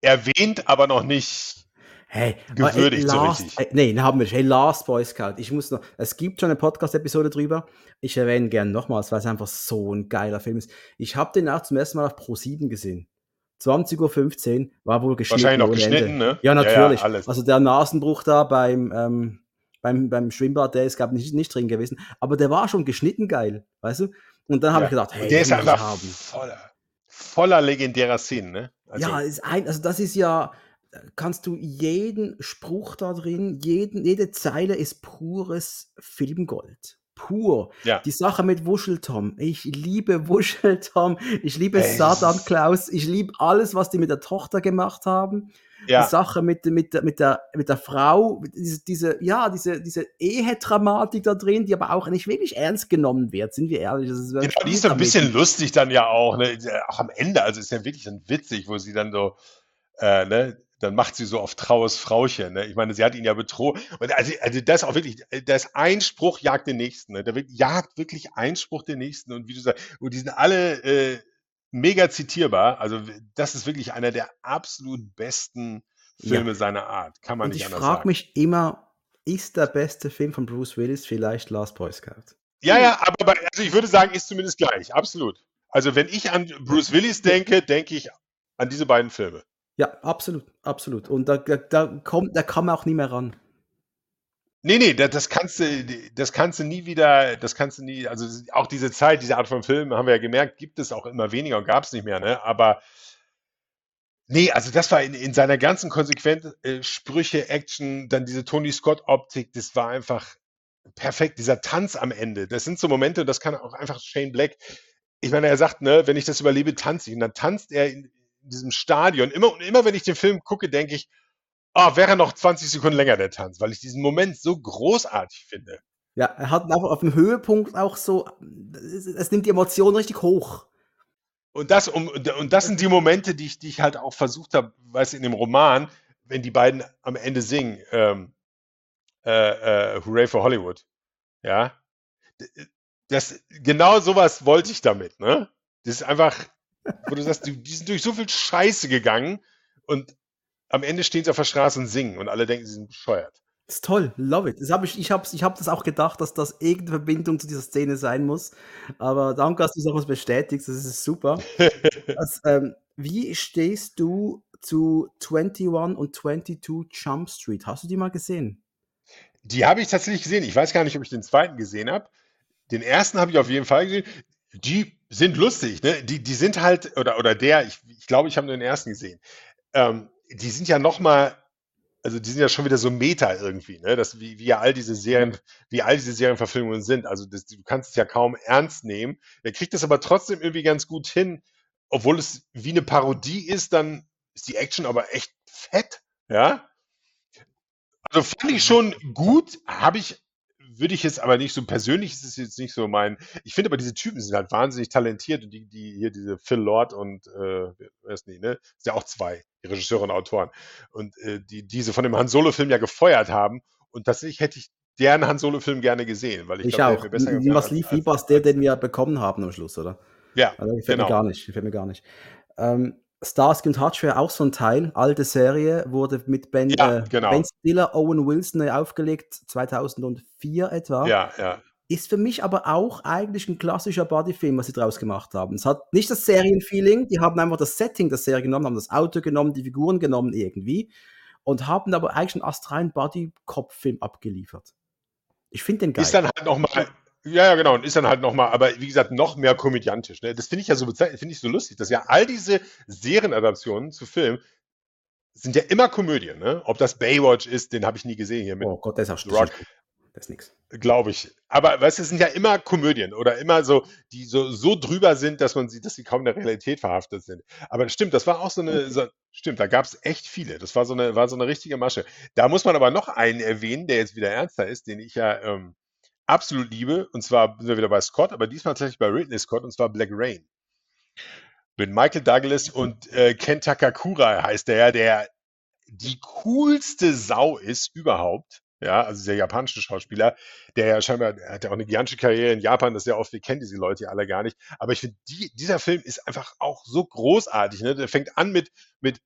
erwähnt, aber noch nicht Hey, gewürdigt ey, last, so richtig. Ey, nee, haben wir nicht. Hey, Last Boy Scout. Ich muss noch, es gibt schon eine Podcast-Episode drüber. Ich erwähne gerne nochmals, weil es einfach so ein geiler Film ist. Ich habe den auch zum ersten Mal auf Pro 7 gesehen. 20.15 Uhr war wohl geschnitten. Wahrscheinlich noch geschnitten, Ende. ne? Ja, natürlich. Ja, ja, also der Nasenbruch da beim, ähm, beim, beim Schwimmbad, der ist, glaube ich, nicht, nicht drin gewesen. Aber der war schon geschnitten geil, weißt du? Und dann habe ja. ich gedacht, hey, der ist einfach voller, voller legendärer Szenen, ne? Also, ja, ist ein, also das ist ja, kannst du jeden Spruch da drin, jeden, jede Zeile ist pures Filmgold. Pur. Ja. Die Sache mit Wuscheltom. Ich liebe Wuscheltom. Ich liebe Ey. Saddam Klaus. Ich liebe alles, was die mit der Tochter gemacht haben. Ja. Die Sache mit, mit, mit, der, mit der Frau, diese, diese, ja, diese, diese Ehedramatik da drin, die aber auch nicht wirklich ernst genommen wird, sind wir ehrlich. Das ist genau, die ist so ein bisschen lustig dann ja auch, ne? Auch am Ende, also ist ja wirklich dann witzig, wo sie dann so, äh, ne, dann macht sie so auf traues Frauchen. Ne? Ich meine, sie hat ihn ja bedroht. Und also, also das auch wirklich, das Einspruch jagt den nächsten. Ne? Der jagt wirklich Einspruch den nächsten. Und wie du sagst, und die sind alle äh, mega zitierbar. Also das ist wirklich einer der absolut besten Filme ja. seiner Art. Kann man und nicht anders sagen. Ich frage mich immer, ist der beste Film von Bruce Willis vielleicht Last Boy Scout? Ja, ja, aber bei, also ich würde sagen, ist zumindest gleich. Absolut. Also wenn ich an Bruce Willis denke, denke ich an diese beiden Filme. Ja, absolut, absolut. Und da, da, kommt, da kann man auch nie mehr ran. Nee, nee, das kannst du, das kannst du nie wieder, das kannst du nie, also auch diese Zeit, diese Art von Film, haben wir ja gemerkt, gibt es auch immer weniger und gab es nicht mehr, ne? Aber nee, also das war in, in seiner ganzen Konsequenz, äh, Sprüche, Action, dann diese Tony Scott-Optik, das war einfach perfekt, dieser Tanz am Ende. Das sind so Momente, das kann auch einfach Shane Black. Ich meine, er sagt, ne, wenn ich das überlebe, tanze ich. Und dann tanzt er in, in diesem Stadion. Immer und immer, wenn ich den Film gucke, denke ich, oh, wäre noch 20 Sekunden länger der Tanz, weil ich diesen Moment so großartig finde. Ja, er hat einfach auf dem Höhepunkt auch so, es nimmt die Emotionen richtig hoch. Und das, um, und das sind die Momente, die ich, die ich halt auch versucht habe, weißt du, in dem Roman, wenn die beiden am Ende singen, ähm, äh, äh, Hooray for Hollywood. Ja. Das, genau sowas wollte ich damit, ne? Das ist einfach, wo du sagst, die, die sind durch so viel Scheiße gegangen und am Ende stehen sie auf der Straße und singen und alle denken, sie sind bescheuert. Das ist toll, love it. Das hab ich ich habe ich hab das auch gedacht, dass das irgendeine Verbindung zu dieser Szene sein muss. Aber danke, dass du es auch bestätigst. Das ist super. das, ähm, wie stehst du zu 21 und 22 Jump Street? Hast du die mal gesehen? Die habe ich tatsächlich gesehen. Ich weiß gar nicht, ob ich den zweiten gesehen habe. Den ersten habe ich auf jeden Fall gesehen. Die sind lustig, ne? Die, die sind halt, oder, oder der, ich, ich glaube, ich habe nur den ersten gesehen. Ähm, die sind ja noch mal, also die sind ja schon wieder so Meta irgendwie, ne? Das, wie, wie ja all diese Serien, wie all diese Serienverfilmungen sind. Also das, du kannst es ja kaum ernst nehmen. Der kriegt das aber trotzdem irgendwie ganz gut hin, obwohl es wie eine Parodie ist, dann ist die Action aber echt fett, ja. Also fand ich schon gut, habe ich würde ich jetzt aber nicht so persönlich ist es jetzt nicht so mein. Ich finde aber diese Typen sind halt wahnsinnig talentiert und die, die hier diese Phil Lord und äh, wer ist nicht, ne? Ist ja auch zwei, die Regisseure und Autoren. Und äh, die diese von dem Han Solo-Film ja gefeuert haben. Und tatsächlich hätte ich deren Han Solo-Film gerne gesehen, weil ich, ich glaub, auch. Mir besser Was lief lieber als der, den wir bekommen haben am Schluss, oder? Ja. Also, gefällt genau. mir gar nicht. Gefällt mir gar nicht. Ähm, Starsky und Hutch wäre auch so ein Teil, alte Serie, wurde mit Ben, ja, äh, genau. ben Stiller, Owen Wilson aufgelegt, 2004 etwa. Ja, ja. Ist für mich aber auch eigentlich ein klassischer Bodyfilm, was sie draus gemacht haben. Es hat nicht das Serienfeeling, die haben einfach das Setting der Serie genommen, haben das Auto genommen, die Figuren genommen irgendwie und haben aber eigentlich einen astralen Body-Cop-Film abgeliefert. Ich finde den geil. Ist dann halt nochmal ja, ja, genau. Und ist dann halt nochmal, aber wie gesagt, noch mehr komödiantisch. Ne? Das finde ich ja so finde ich so lustig, dass ja all diese Serienadaptionen zu Filmen sind ja immer Komödien, ne? Ob das Baywatch ist, den habe ich nie gesehen hier mit. Oh Gott, der ist auch Rock. Das ist nix. Glaube ich. Aber weißt du, es sind ja immer Komödien oder immer so, die so, so drüber sind, dass man sieht, dass sie kaum in der Realität verhaftet sind. Aber stimmt, das war auch so eine, so, stimmt, da gab es echt viele. Das war so eine, war so eine richtige Masche. Da muss man aber noch einen erwähnen, der jetzt wieder ernster ist, den ich ja ähm, absolut liebe. Und zwar sind wir wieder bei Scott, aber diesmal tatsächlich bei Ridley Scott und zwar Black Rain. Mit Michael Douglas und äh, Ken Takakura heißt der, der die coolste Sau ist überhaupt. Ja, also der japanische Schauspieler, der ja scheinbar, der hat ja auch eine gigantische Karriere in Japan, das ist ja oft, wir kennen diese Leute ja alle gar nicht. Aber ich finde, die, dieser Film ist einfach auch so großartig. Ne? Der fängt an mit, mit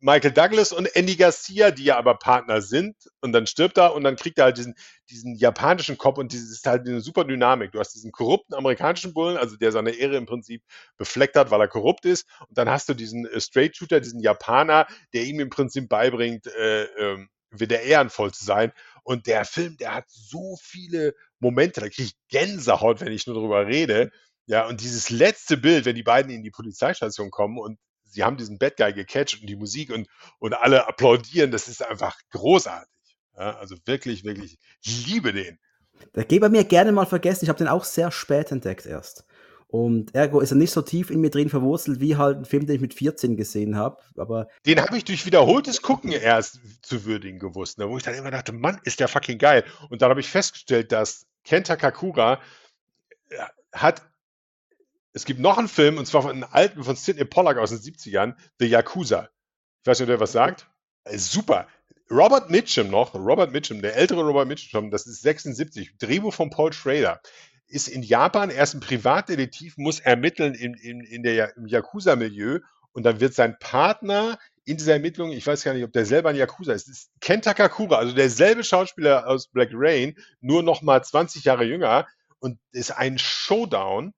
Michael Douglas und Andy Garcia, die ja aber Partner sind, und dann stirbt er und dann kriegt er halt diesen, diesen japanischen Kopf und dieses ist halt eine super Dynamik. Du hast diesen korrupten amerikanischen Bullen, also der seine Ehre im Prinzip befleckt hat, weil er korrupt ist, und dann hast du diesen äh, Straight Shooter, diesen Japaner, der ihm im Prinzip beibringt, äh, äh, wieder ehrenvoll zu sein. Und der Film, der hat so viele Momente, da kriege ich Gänsehaut, wenn ich nur darüber rede. Ja, und dieses letzte Bild, wenn die beiden in die Polizeistation kommen und sie haben diesen Bad Guy gecatcht und die Musik und, und alle applaudieren, das ist einfach großartig. Ja, also wirklich, wirklich, ich liebe den. Der Geber mir gerne mal vergessen, ich habe den auch sehr spät entdeckt erst. Und ergo ist er nicht so tief in mir drin verwurzelt wie halt ein Film, den ich mit 14 gesehen habe. Aber den habe ich durch wiederholtes Gucken erst zu würdigen gewusst, ne? wo ich dann immer dachte, Mann, ist der fucking geil. Und dann habe ich festgestellt, dass Kenta Kakura äh, hat es gibt noch einen Film, und zwar von einem alten von Sidney Pollack aus den 70ern, The Yakuza. Ich weiß nicht, ob der was sagt. Äh, super. Robert Mitchum noch, Robert Mitchum, der ältere Robert Mitchum, das ist 76, Drehbuch von Paul Schrader, ist in Japan, er ist ein Privatdetektiv, muss ermitteln in, in, in der, im Yakuza-Milieu und dann wird sein Partner in dieser Ermittlung, ich weiß gar nicht, ob der selber ein Yakuza ist, ist Ken Takakura, also derselbe Schauspieler aus Black Rain, nur noch mal 20 Jahre jünger und ist ein Showdown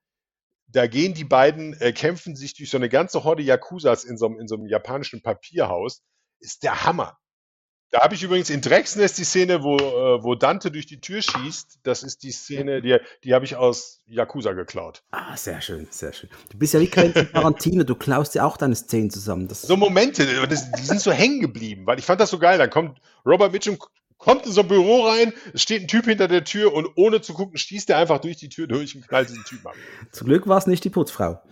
da gehen die beiden, äh, kämpfen sich durch so eine ganze Horde Yakuzas in so, einem- in so einem japanischen Papierhaus. Ist der Hammer. Da habe ich übrigens in Drecksnest die Szene, wo, äh, wo Dante durch die Tür schießt. Das ist die Szene, die, die habe ich aus Yakuza geklaut. Ah, sehr schön, sehr schön. Du bist ja wie Quentin Tarantino, du klaust ja auch deine Szenen zusammen. Das So Momente, das, die sind so hängen geblieben, weil ich fand das so geil. Dann kommt Robert Mitchum, kommt in so ein Büro rein, es steht ein Typ hinter der Tür und ohne zu gucken, schießt er einfach durch die Tür durch und knallt diesen Typen ab. Zum Glück war es nicht die Putzfrau.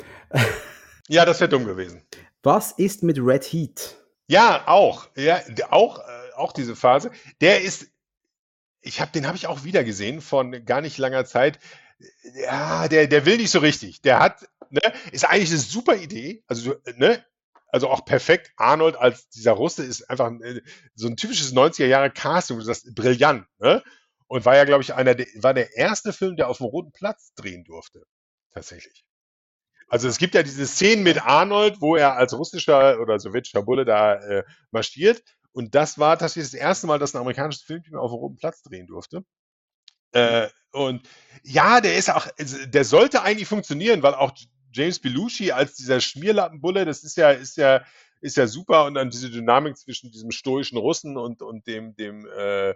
Ja, das wäre dumm gewesen. Was ist mit Red Heat? Ja, auch. Ja, der- auch, äh, auch diese Phase. Der ist, ich habe den habe ich auch wieder gesehen von gar nicht langer Zeit. Ja, der, der will nicht so richtig. Der hat, ne, ist eigentlich eine super Idee. Also, ne, also auch perfekt. Arnold als dieser Russe ist einfach äh, so ein typisches 90er Jahre Casting. Du sagst, brillant, ne? Und war ja, glaube ich, einer der, war der erste Film, der auf dem Roten Platz drehen durfte. Tatsächlich. Also es gibt ja diese Szenen mit Arnold, wo er als russischer oder sowjetischer Bulle da äh, marschiert. Und das war tatsächlich das erste Mal, dass ein amerikanisches Filmteam auf dem Roten Platz drehen durfte. Äh, und ja, der ist auch, also der sollte eigentlich funktionieren, weil auch James Belushi als dieser Schmierlappenbulle, das ist ja, ist ja, ist ja super und dann diese Dynamik zwischen diesem stoischen Russen und, und dem, dem, äh,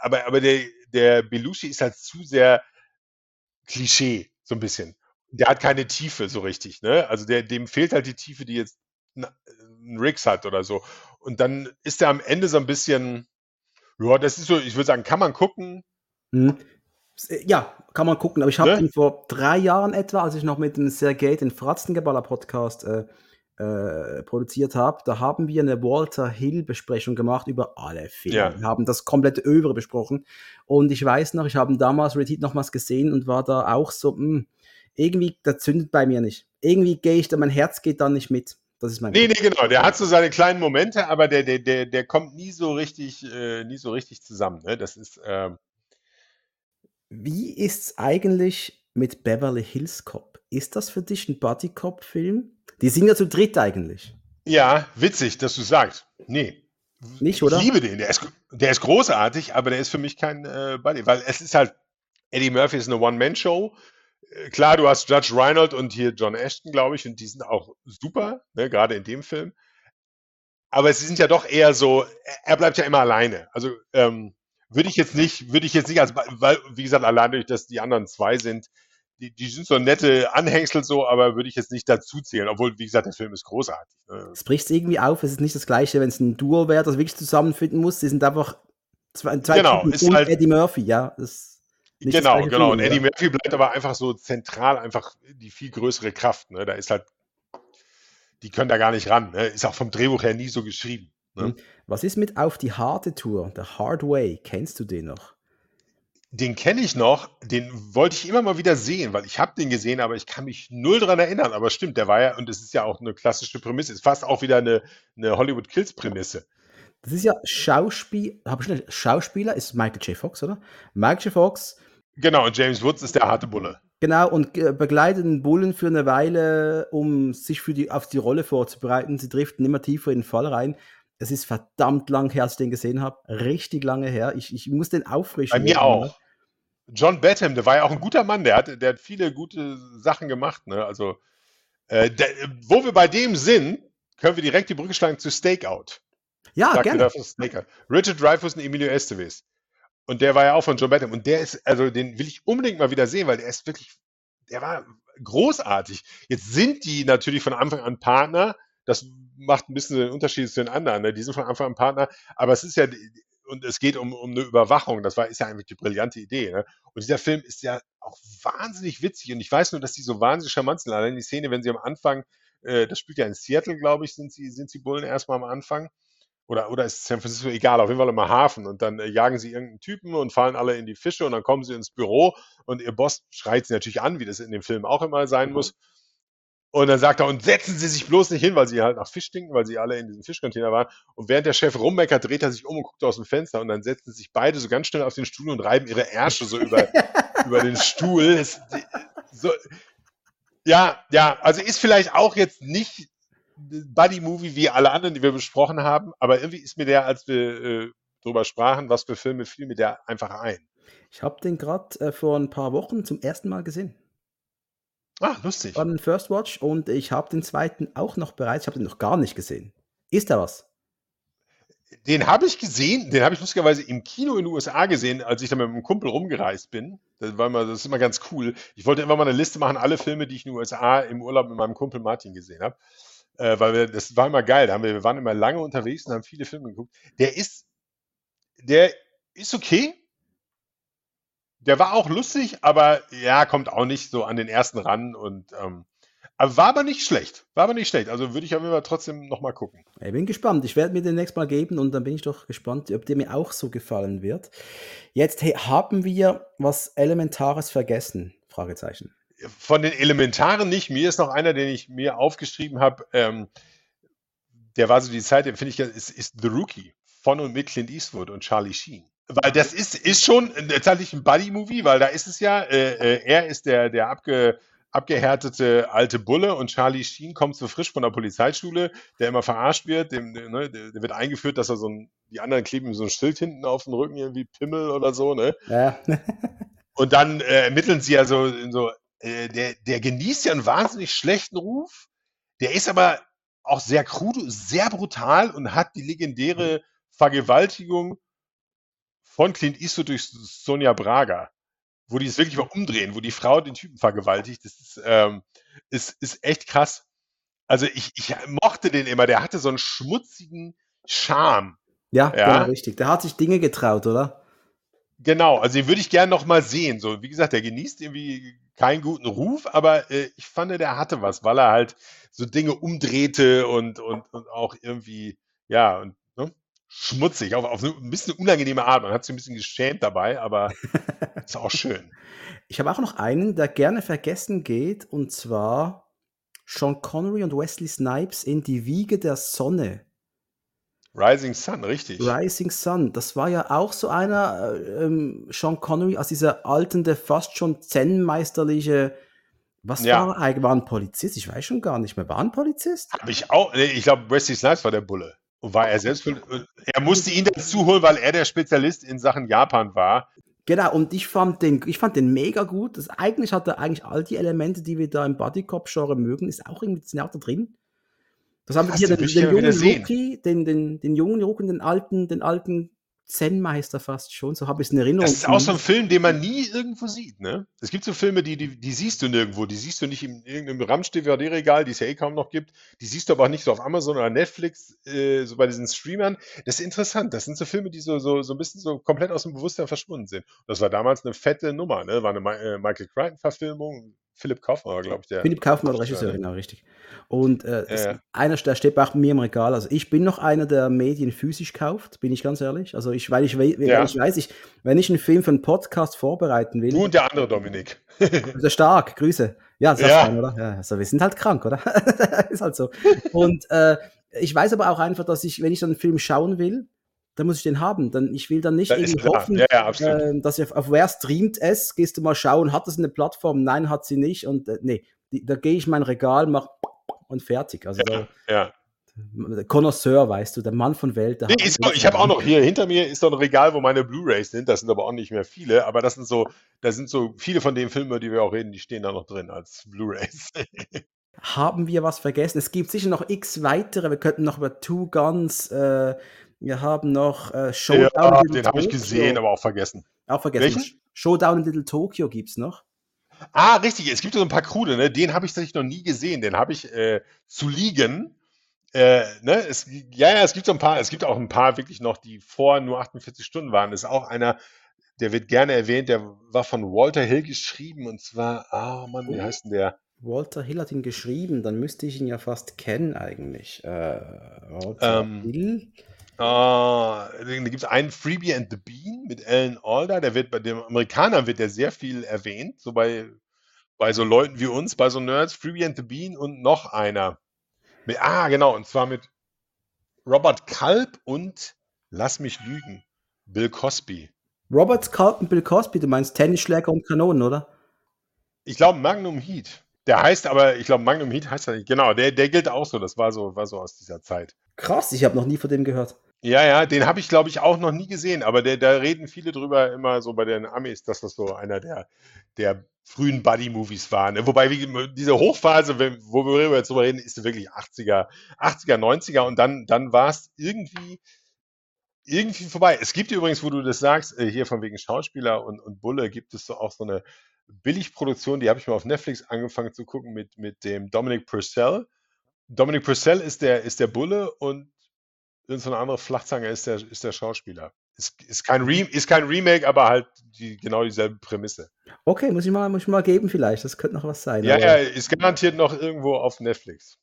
aber, aber der, der Belushi ist halt zu sehr Klischee, so ein bisschen. Der hat keine Tiefe so richtig, ne? Also der, dem fehlt halt die Tiefe, die jetzt ein, Riggs hat oder so. Und dann ist er am Ende so ein bisschen, ja, das ist so, ich würde sagen, kann man gucken. Hm. Ja, kann man gucken. Aber ich habe Ne? ihn vor drei Jahren etwa, als ich noch mit dem Sergei den Fratzengeballer Podcast äh, äh, produziert habe, da haben wir eine Walter Hill Besprechung gemacht über alle Filme. Ja. Wir haben das komplette Övre besprochen. Und ich weiß noch, ich habe damals Red Heat nochmals gesehen und war da auch so, mh, irgendwie, das zündet bei mir nicht. Irgendwie gehe ich da, mein Herz geht dann nicht mit. Das ist mein Nee, nee, genau. Der hat so seine kleinen Momente, aber der, der, der, der kommt nie so richtig, äh, nie so richtig zusammen. Ne? Das ist, ähm, Wie ist's eigentlich mit Beverly Hills Cop? Ist das für dich ein Buddy Cop Film? Die sind ja zu dritt eigentlich. ja, witzig, dass du sagst. Nee. Nicht, oder? Ich liebe den. Der ist, der ist großartig, aber der ist für mich kein äh, Buddy, weil es ist halt, Eddie Murphy ist eine One-Man-Show. Äh, Klar, du hast Judge Reinhold und hier John Ashton, glaube ich, und die sind auch super, ne, gerade in dem Film. Aber sie sind ja doch eher so, er- er bleibt ja immer alleine. Also ähm, würde ich jetzt nicht, würde ich jetzt nicht als, weil, wie gesagt, allein durch, dass die anderen zwei sind, die, die sind so nette Anhängsel so, aber würde ich jetzt nicht dazu zählen, obwohl, wie gesagt, der Film ist großartig. Ne? Es bricht irgendwie auf, es ist nicht das gleiche, wenn es ein Duo wäre, das wirklich zusammenfinden muss. Sie sind einfach zwei, zwei Genau, Typen ist und halt- Eddie Murphy, ja. Genau, genau. Und Feeling, Eddie? Murphy bleibt aber einfach so zentral, einfach die viel größere Kraft. Ne? Da ist halt, die können da gar nicht ran. Ne? Ist auch vom Drehbuch her nie so geschrieben. Ne? Was ist mit Auf die harte Tour, The Hard Way? Kennst du den noch? Den kenne ich noch, den wollte ich immer mal wieder sehen, weil ich habe den gesehen, aber ich kann mich null dran erinnern. Aber stimmt, der war ja, und es ist ja auch eine klassische Prämisse, ist fast auch wieder eine, eine Hollywood Kills Prämisse. Das ist ja Schauspiel, hab ich schnell, Schauspieler ist Michael J. Fox, oder? Michael J. Fox, Genau, und James Woods ist der harte Bulle. genau, und begleitet den Bullen für eine Weile, um sich für die, auf die Rolle vorzubereiten. Sie driften immer tiefer in den Fall rein. Es ist verdammt lang her, als ich den gesehen habe. Richtig lange her. Ich, ich muss den auffrischen. Bei mir ne? auch. John Batham, der war ja auch ein guter Mann, der hat, der hat viele gute Sachen gemacht. Ne? Also, äh, der, wo wir bei dem sind, können wir direkt die Brücke schlagen zu Stakeout. Ja, Sagt gerne. Stakeout. Richard Dreyfuss und Emilio Estevez. Und der war ja auch von John Batham. Und der ist, also den will ich unbedingt mal wieder sehen, weil der ist wirklich, der war großartig. Jetzt sind die natürlich von Anfang an Partner. Das macht ein bisschen den Unterschied zu den anderen. Ne? Die sind von Anfang an Partner. Aber es ist ja, und es geht um, um eine Überwachung. Das war, ist ja eigentlich die brillante Idee. Ne? Und dieser Film ist ja auch wahnsinnig witzig. Und ich weiß nur, dass die so wahnsinnig charmant sind. Allein die Szene, wenn sie am Anfang, äh, das spielt ja in Seattle, glaube ich, sind sie, sind sie Bullen erstmal am Anfang. Oder, oder ist San Francisco egal, auf jeden Fall im Hafen. Und dann äh, jagen sie irgendeinen Typen und fallen alle in die Fische und dann kommen sie ins Büro und ihr Boss schreit sie natürlich an, wie das in dem Film auch immer sein muss. Und dann sagt er, und setzen Sie sich bloß nicht hin, weil sie halt nach Fisch stinken, weil sie alle in diesem Fischcontainer waren. Und während der Chef rummeckert, dreht er sich um und guckt aus dem Fenster und dann setzen sich beide so ganz schnell auf den Stuhl und reiben ihre Ärsche so über, über den Stuhl. Es, so, ja, ja, also ist vielleicht auch jetzt nicht Buddy-Movie wie alle anderen, die wir besprochen haben, aber irgendwie ist mir der, als wir äh, drüber sprachen, was für Filme, fiel mir der einfach ein. Ich habe den gerade äh, vor ein paar Wochen zum ersten Mal gesehen. Ah, lustig. Ein First Watch und ich habe den zweiten auch noch bereits. Ich habe den noch gar nicht gesehen. Ist da was? Den habe ich gesehen, den habe ich lustigerweise im Kino in den USA gesehen, als ich da mit einem Kumpel rumgereist bin. Das, war immer, das ist immer ganz cool. Ich wollte immer mal eine Liste machen, alle Filme, die ich in den USA im Urlaub mit meinem Kumpel Martin gesehen habe. Äh, weil wir, das war immer geil. Wir, wir waren immer lange unterwegs und haben viele Filme geguckt. Der ist, der ist okay. Der war auch lustig, aber ja, kommt auch nicht so an den ersten ran und ähm, war aber nicht schlecht. War aber nicht schlecht. Also würde ich aber trotzdem nochmal gucken. Ich bin gespannt. Ich werde mir den nächsten Mal geben und dann bin ich doch gespannt, ob der mir auch so gefallen wird. Jetzt hey, haben wir was Elementares vergessen? Fragezeichen. Von den Elementaren nicht. Mir ist noch einer, den ich mir aufgeschrieben habe. Ähm, der war so die Zeit, den finde ich, ist, ist The Rookie von und mit Clint Eastwood und Charlie Sheen. Weil das ist, ist schon tatsächlich ein Buddy-Movie, weil da ist es ja, äh, äh er ist der, der abge, abgehärtete alte Bulle und Charlie Sheen kommt so frisch von der Polizeischule, der immer verarscht wird, dem, ne, der, der wird eingeführt, dass er so ein, die anderen kleben ihm so ein Schild hinten auf den Rücken, irgendwie Pimmel oder so, ne? Ja. und dann äh, ermitteln sie ja so, so äh, der, der genießt ja einen wahnsinnig schlechten Ruf, der ist aber auch sehr krude, sehr brutal und hat die legendäre Vergewaltigung von Clint Eastwood durch Sonja Braga wo die es wirklich mal umdrehen, wo die Frau den Typen vergewaltigt. Das ist, ähm, ist, ist echt krass. Also ich, ich mochte den immer, der hatte so einen schmutzigen Charme. Ja, ja? Genau, richtig. Der hat sich Dinge getraut, oder? Genau, also den würde ich gerne noch mal sehen. So, wie gesagt, der genießt irgendwie keinen guten Ruf, aber äh, ich fand, der hatte was, weil er halt so Dinge umdrehte und, und, und auch irgendwie, ja, und schmutzig, auf, auf eine ein bisschen unangenehme Art. Man hat sich ein bisschen geschämt dabei, aber ist auch schön. Ich habe auch noch einen, der gerne vergessen geht, und zwar Sean Connery und Wesley Snipes in Die Wiege der Sonne. Rising Sun, richtig. Rising Sun, das war ja auch so einer, äh, ähm, Sean Connery, aus dieser alten, der fast schon zen-meisterliche, was ja. war eigentlich, war ein Polizist? Ich weiß schon gar nicht mehr, war ein Polizist? Habe ich auch, ich glaube, Wesley Snipes war der Bulle. Und war er selbst, er musste ihn dazu holen, weil er der Spezialist in Sachen Japan war. Genau, und ich fand den, ich fand den mega gut. Das, eigentlich hat er eigentlich all die Elemente, die wir da im Bodycop-Genre mögen, ist auch irgendwie da drin. Das haben wir hier den, den, jungen Rookie, den, den, den jungen Rookie, den alten, den alten Zen-Meister fast schon, so habe ich es in Erinnerung. Das ist auch so ein Film, den man nie irgendwo sieht, ne? Es gibt so Filme, die, die, die siehst du nirgendwo, die siehst du nicht in irgendeinem Ramsch-DVD-Regal, die es ja eh kaum noch gibt, die siehst du aber auch nicht so auf Amazon oder Netflix, äh, so bei diesen Streamern. Das ist interessant, das sind so Filme, die so, so, so ein bisschen so komplett aus dem Bewusstsein verschwunden sind. Das war damals eine fette Nummer, ne? War eine äh, Michael Crichton-Verfilmung, Philipp Kaufmann war, glaube ich, der. Philipp Kaufmann war Regisseur, genau, richtig. Und äh, ja, ja. einer, der steht auch mir im Regal. Also ich bin noch einer, der Medien physisch kauft, bin ich ganz ehrlich. Also ich, weil ich, weil ja. ich weiß, ich, wenn ich einen Film für einen Podcast vorbereiten will. Du und der andere Dominik. Sehr stark, Grüße. Ja, das ja. Sein, oder? Ja, also wir sind halt krank, oder? ist halt so. Und äh, ich weiß aber auch einfach, dass ich, wenn ich so einen Film schauen will, dann muss ich den haben. Dann, ich will dann nicht irgendwie hoffen, ja, ja, äh, dass ich auf, wer streamt es, gehst du mal schauen, hat es eine Plattform? Nein, hat sie nicht. Und äh, nee, die, da gehe ich mein Regal, mach und fertig. Also ja, ja. Connoisseur, weißt du, der Mann von Welt. Nee, ist, ich habe auch noch hier hinter mir ist so ein Regal, wo meine Blu-rays sind. Das sind aber auch nicht mehr viele, aber das sind so, da sind so viele von den Filmen, über die wir auch reden, die stehen da noch drin als Blu-rays. Haben wir was vergessen? Es gibt sicher noch x weitere. Wir könnten noch über Two Guns äh, wir haben noch äh, Showdown ja, in Little den habe ich gesehen, aber auch vergessen. Auch vergessen. Welchen? Showdown in Little Tokyo gibt es noch. Ah, richtig. Es gibt so ein paar krude, ne? Den habe ich tatsächlich noch nie gesehen. Den habe ich äh, zu liegen. Äh, ne? es, ja, ja, es gibt so ein paar, es gibt auch ein paar wirklich noch, die vor nur 48 Stunden waren. Das ist auch einer, der wird gerne erwähnt, der war von Walter Hill geschrieben und zwar, ah Mann, wie heißt denn der? Walter Hill hat ihn geschrieben, dann müsste ich ihn ja fast kennen eigentlich. Äh, Walter ähm, Hill. Uh, da gibt es einen Freebie and the Bean mit Alan Alda, der wird bei den Amerikanern wird der sehr viel erwähnt, so bei, bei so Leuten wie uns, bei so Nerds, Freebie and the Bean und noch einer. Mit, ah, genau, und zwar mit Robert Kalb und lass mich lügen, Bill Cosby. Robert Kalb und Bill Cosby, du meinst Tennisschläger und Kanonen, oder? Ich glaube Magnum Heat. Der heißt aber, ich glaube Magnum Heat heißt er nicht. Genau, der, der gilt auch so. Das war so, war so aus dieser Zeit. Krass, ich habe noch nie von dem gehört. Ja, ja, den habe ich, glaube ich, auch noch nie gesehen, aber der, da reden viele drüber immer so bei den Amis, dass das so einer der, der frühen Buddy-Movies war. Ne? Wobei wie, diese Hochphase, wo wir jetzt drüber reden, ist wirklich 80er, 80er, 90er und dann, dann war es irgendwie, irgendwie vorbei. Es gibt übrigens, wo du das sagst, äh, hier von wegen Schauspieler und, und Bulle, gibt es so auch so eine Billigproduktion, die habe ich mal auf Netflix angefangen zu gucken mit, mit dem Dominic Purcell. Dominic Purcell ist der, ist der Bulle und so eine andere Flachzange ist der, ist der Schauspieler. Ist, ist, kein Re ist kein Remake, aber halt die, genau dieselbe Prämisse. Okay, muss ich, mal, muss ich mal geben vielleicht. Das könnte noch was sein. Ja, ja, ist garantiert noch irgendwo auf Netflix.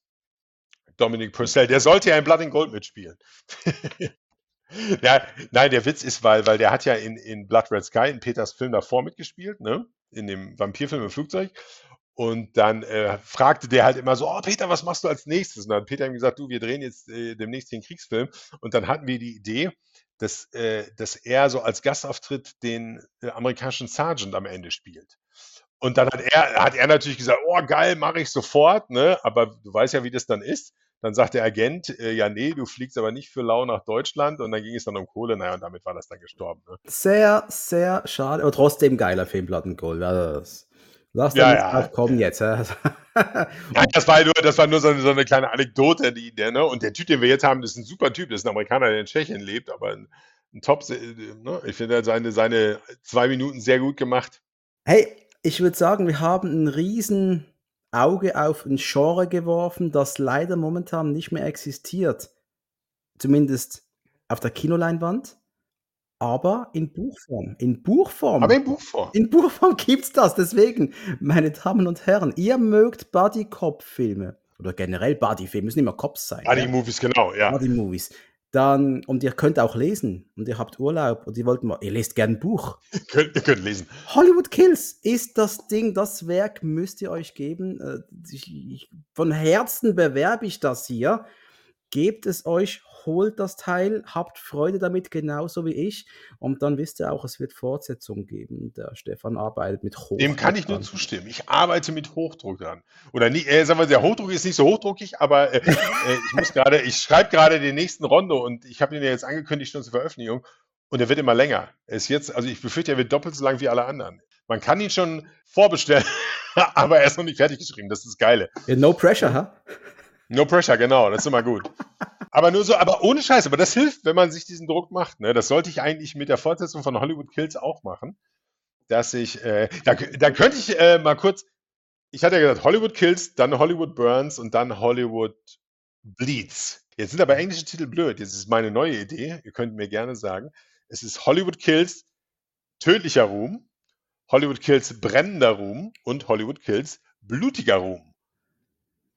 Dominic Purcell, der sollte ja in Blood and Gold mitspielen. ja, nein, der Witz ist, weil, weil der hat ja in, in Blood Red Sky, in Peters Film davor mitgespielt, ne? In dem Vampirfilm im Flugzeug. Und dann äh, fragte der halt immer so, oh Peter, was machst du als nächstes? Und dann hat Peter ihm gesagt, du, wir drehen jetzt äh, demnächst den Kriegsfilm. Und dann hatten wir die Idee, dass, äh, dass er so als Gastauftritt den äh, amerikanischen Sergeant am Ende spielt. Und dann hat er, hat er natürlich gesagt, oh geil, mache ich sofort, ne? Aber du weißt ja, wie das dann ist. Dann sagt der Agent, äh, ja, nee, du fliegst aber nicht für lau nach Deutschland. Und dann ging es dann um Kohle, naja, und damit war das dann gestorben. Ne? Sehr, sehr schade. Aber trotzdem geiler Film, Plattengold. Also Lass ja, ja, drauf kommen ja. jetzt. Nein, das war nur, das war nur so, eine, so eine kleine Anekdote, die, der, ne? Und der Typ, den wir jetzt haben, das ist ein super Typ, das ist ein Amerikaner, der in Tschechien lebt, aber ein, ein Top, ne? ich finde seine, seine zwei Minuten sehr gut gemacht. Hey, ich würde sagen, wir haben ein riesen Auge auf ein Genre geworfen, das leider momentan nicht mehr existiert. Zumindest auf der Kinoleinwand. Aber in Buchform. In Buchform. Aber in Buchform. In Buchform gibt's das. Deswegen, meine Damen und Herren, ihr mögt Buddy-Cop-Filme. Oder generell Buddy-Filme, müssen immer Cops sein. Buddy-Movies, ja? genau, ja. Buddy-Movies. Dann, und ihr könnt auch lesen. Und ihr habt Urlaub und ihr wollt mal, ihr lest gern ein Buch. ihr, könnt, ihr könnt lesen. Hollywood Kills ist das Ding, das Werk müsst ihr euch geben. Äh, ich, ich, von Herzen bewerbe ich das hier. Gebt es euch, holt das Teil, habt Freude damit, genauso wie ich. Und dann wisst ihr auch, es wird Fortsetzungen geben. Der Stefan arbeitet mit Hochdruck. Dem kann ich nur zustimmen. Ich arbeite mit Hochdruck dran. Oder nie, äh, sagen wir, der Hochdruck ist nicht so hochdruckig, aber äh, äh, ich muss gerade, ich schreibe gerade den nächsten Rondo und ich habe ihn ja jetzt angekündigt schon zur Veröffentlichung. Und er wird immer länger. Er ist jetzt, also ich befürchte, er wird doppelt so lang wie alle anderen. Man kann ihn schon vorbestellen, aber er ist noch nicht fertig geschrieben. Das ist das Geile. No pressure, ha? Huh? No pressure, genau, das ist immer gut. aber nur so, aber ohne Scheiß, aber das hilft, wenn man sich diesen Druck macht. Ne? Das sollte ich eigentlich mit der Fortsetzung von Hollywood Kills auch machen. Dass ich, äh, da, da könnte ich äh, mal kurz, ich hatte ja gesagt, Hollywood Kills, dann Hollywood Burns und dann Hollywood Bleeds. Jetzt sind aber englische Titel blöd. Jetzt ist meine neue Idee. Ihr könnt mir gerne sagen. Es ist Hollywood Kills, tödlicher Ruhm, Hollywood Kills, brennender Ruhm und Hollywood Kills, blutiger Ruhm.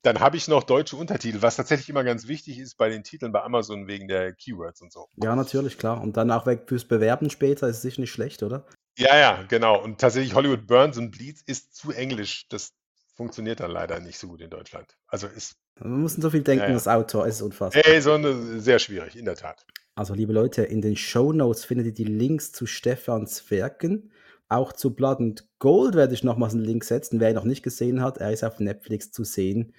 Dann habe ich noch deutsche Untertitel, was tatsächlich immer ganz wichtig ist bei den Titeln bei Amazon wegen der Keywords und so. Ja, natürlich, klar. Und dann auch weg fürs Bewerben später ist es sicher nicht schlecht, oder? Ja, ja, genau. Und tatsächlich Hollywood Burns und Bleeds ist zu englisch. Das funktioniert dann leider nicht so gut in Deutschland. Also ist. Man muss so viel denken, ja, ja. das Autor ist unfassbar. Ey, so eine, sehr schwierig, in der Tat. Also, liebe Leute, in den Show Notes findet ihr die Links zu Stefans Werken. Auch zu Blood and Gold werde ich nochmals einen Link setzen, wer ihn noch nicht gesehen hat. Er ist auf Netflix zu sehen.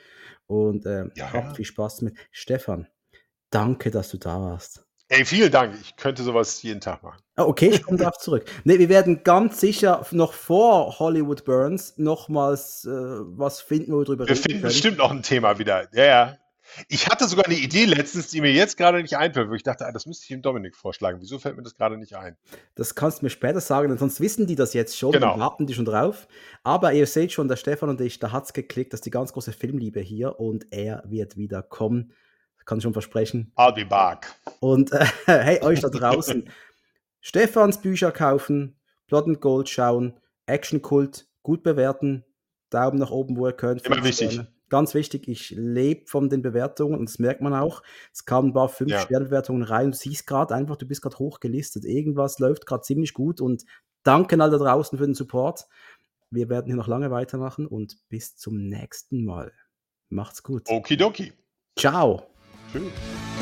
Und äh, ja, habt viel Spaß mit. Stefan, danke, dass du da warst. Ey, vielen Dank. Ich könnte sowas jeden Tag machen. Ah, okay, ich komme darauf zurück. Nee, wir werden ganz sicher noch vor Hollywood Burns nochmals äh, was finden, wo wir drüber wir reden. Wir finden bestimmt noch ein Thema wieder. Ja, ja. Ich hatte sogar eine Idee letztens, die mir jetzt gerade nicht einfällt, wo ich dachte, ah, das müsste ich dem Dominik vorschlagen. Wieso fällt mir das gerade nicht ein? Das kannst du mir später sagen, denn sonst wissen die das jetzt schon genau. und warten die schon drauf. Aber ihr seht schon, der Stefan und ich, da hat es geklickt, das ist die ganz große Filmliebe hier und er wird wieder kommen. Kann ich schon versprechen. I'll be back. Und äh, hey, euch da draußen, Stefans Bücher kaufen, Blood and Gold schauen, Action Kult, gut bewerten, Daumen nach oben, wo ihr könnt. Immer wichtig. Sterne. Ganz wichtig, ich lebe von den Bewertungen und das merkt man auch. Es kamen ein paar 5-Sterne-Bewertungen rein. Du siehst gerade einfach, du bist gerade hochgelistet. Irgendwas läuft gerade ziemlich gut und danke all da draußen für den Support. Wir werden hier noch lange weitermachen und bis zum nächsten Mal. Macht's gut. Okidoki. Ciao. Tschüss.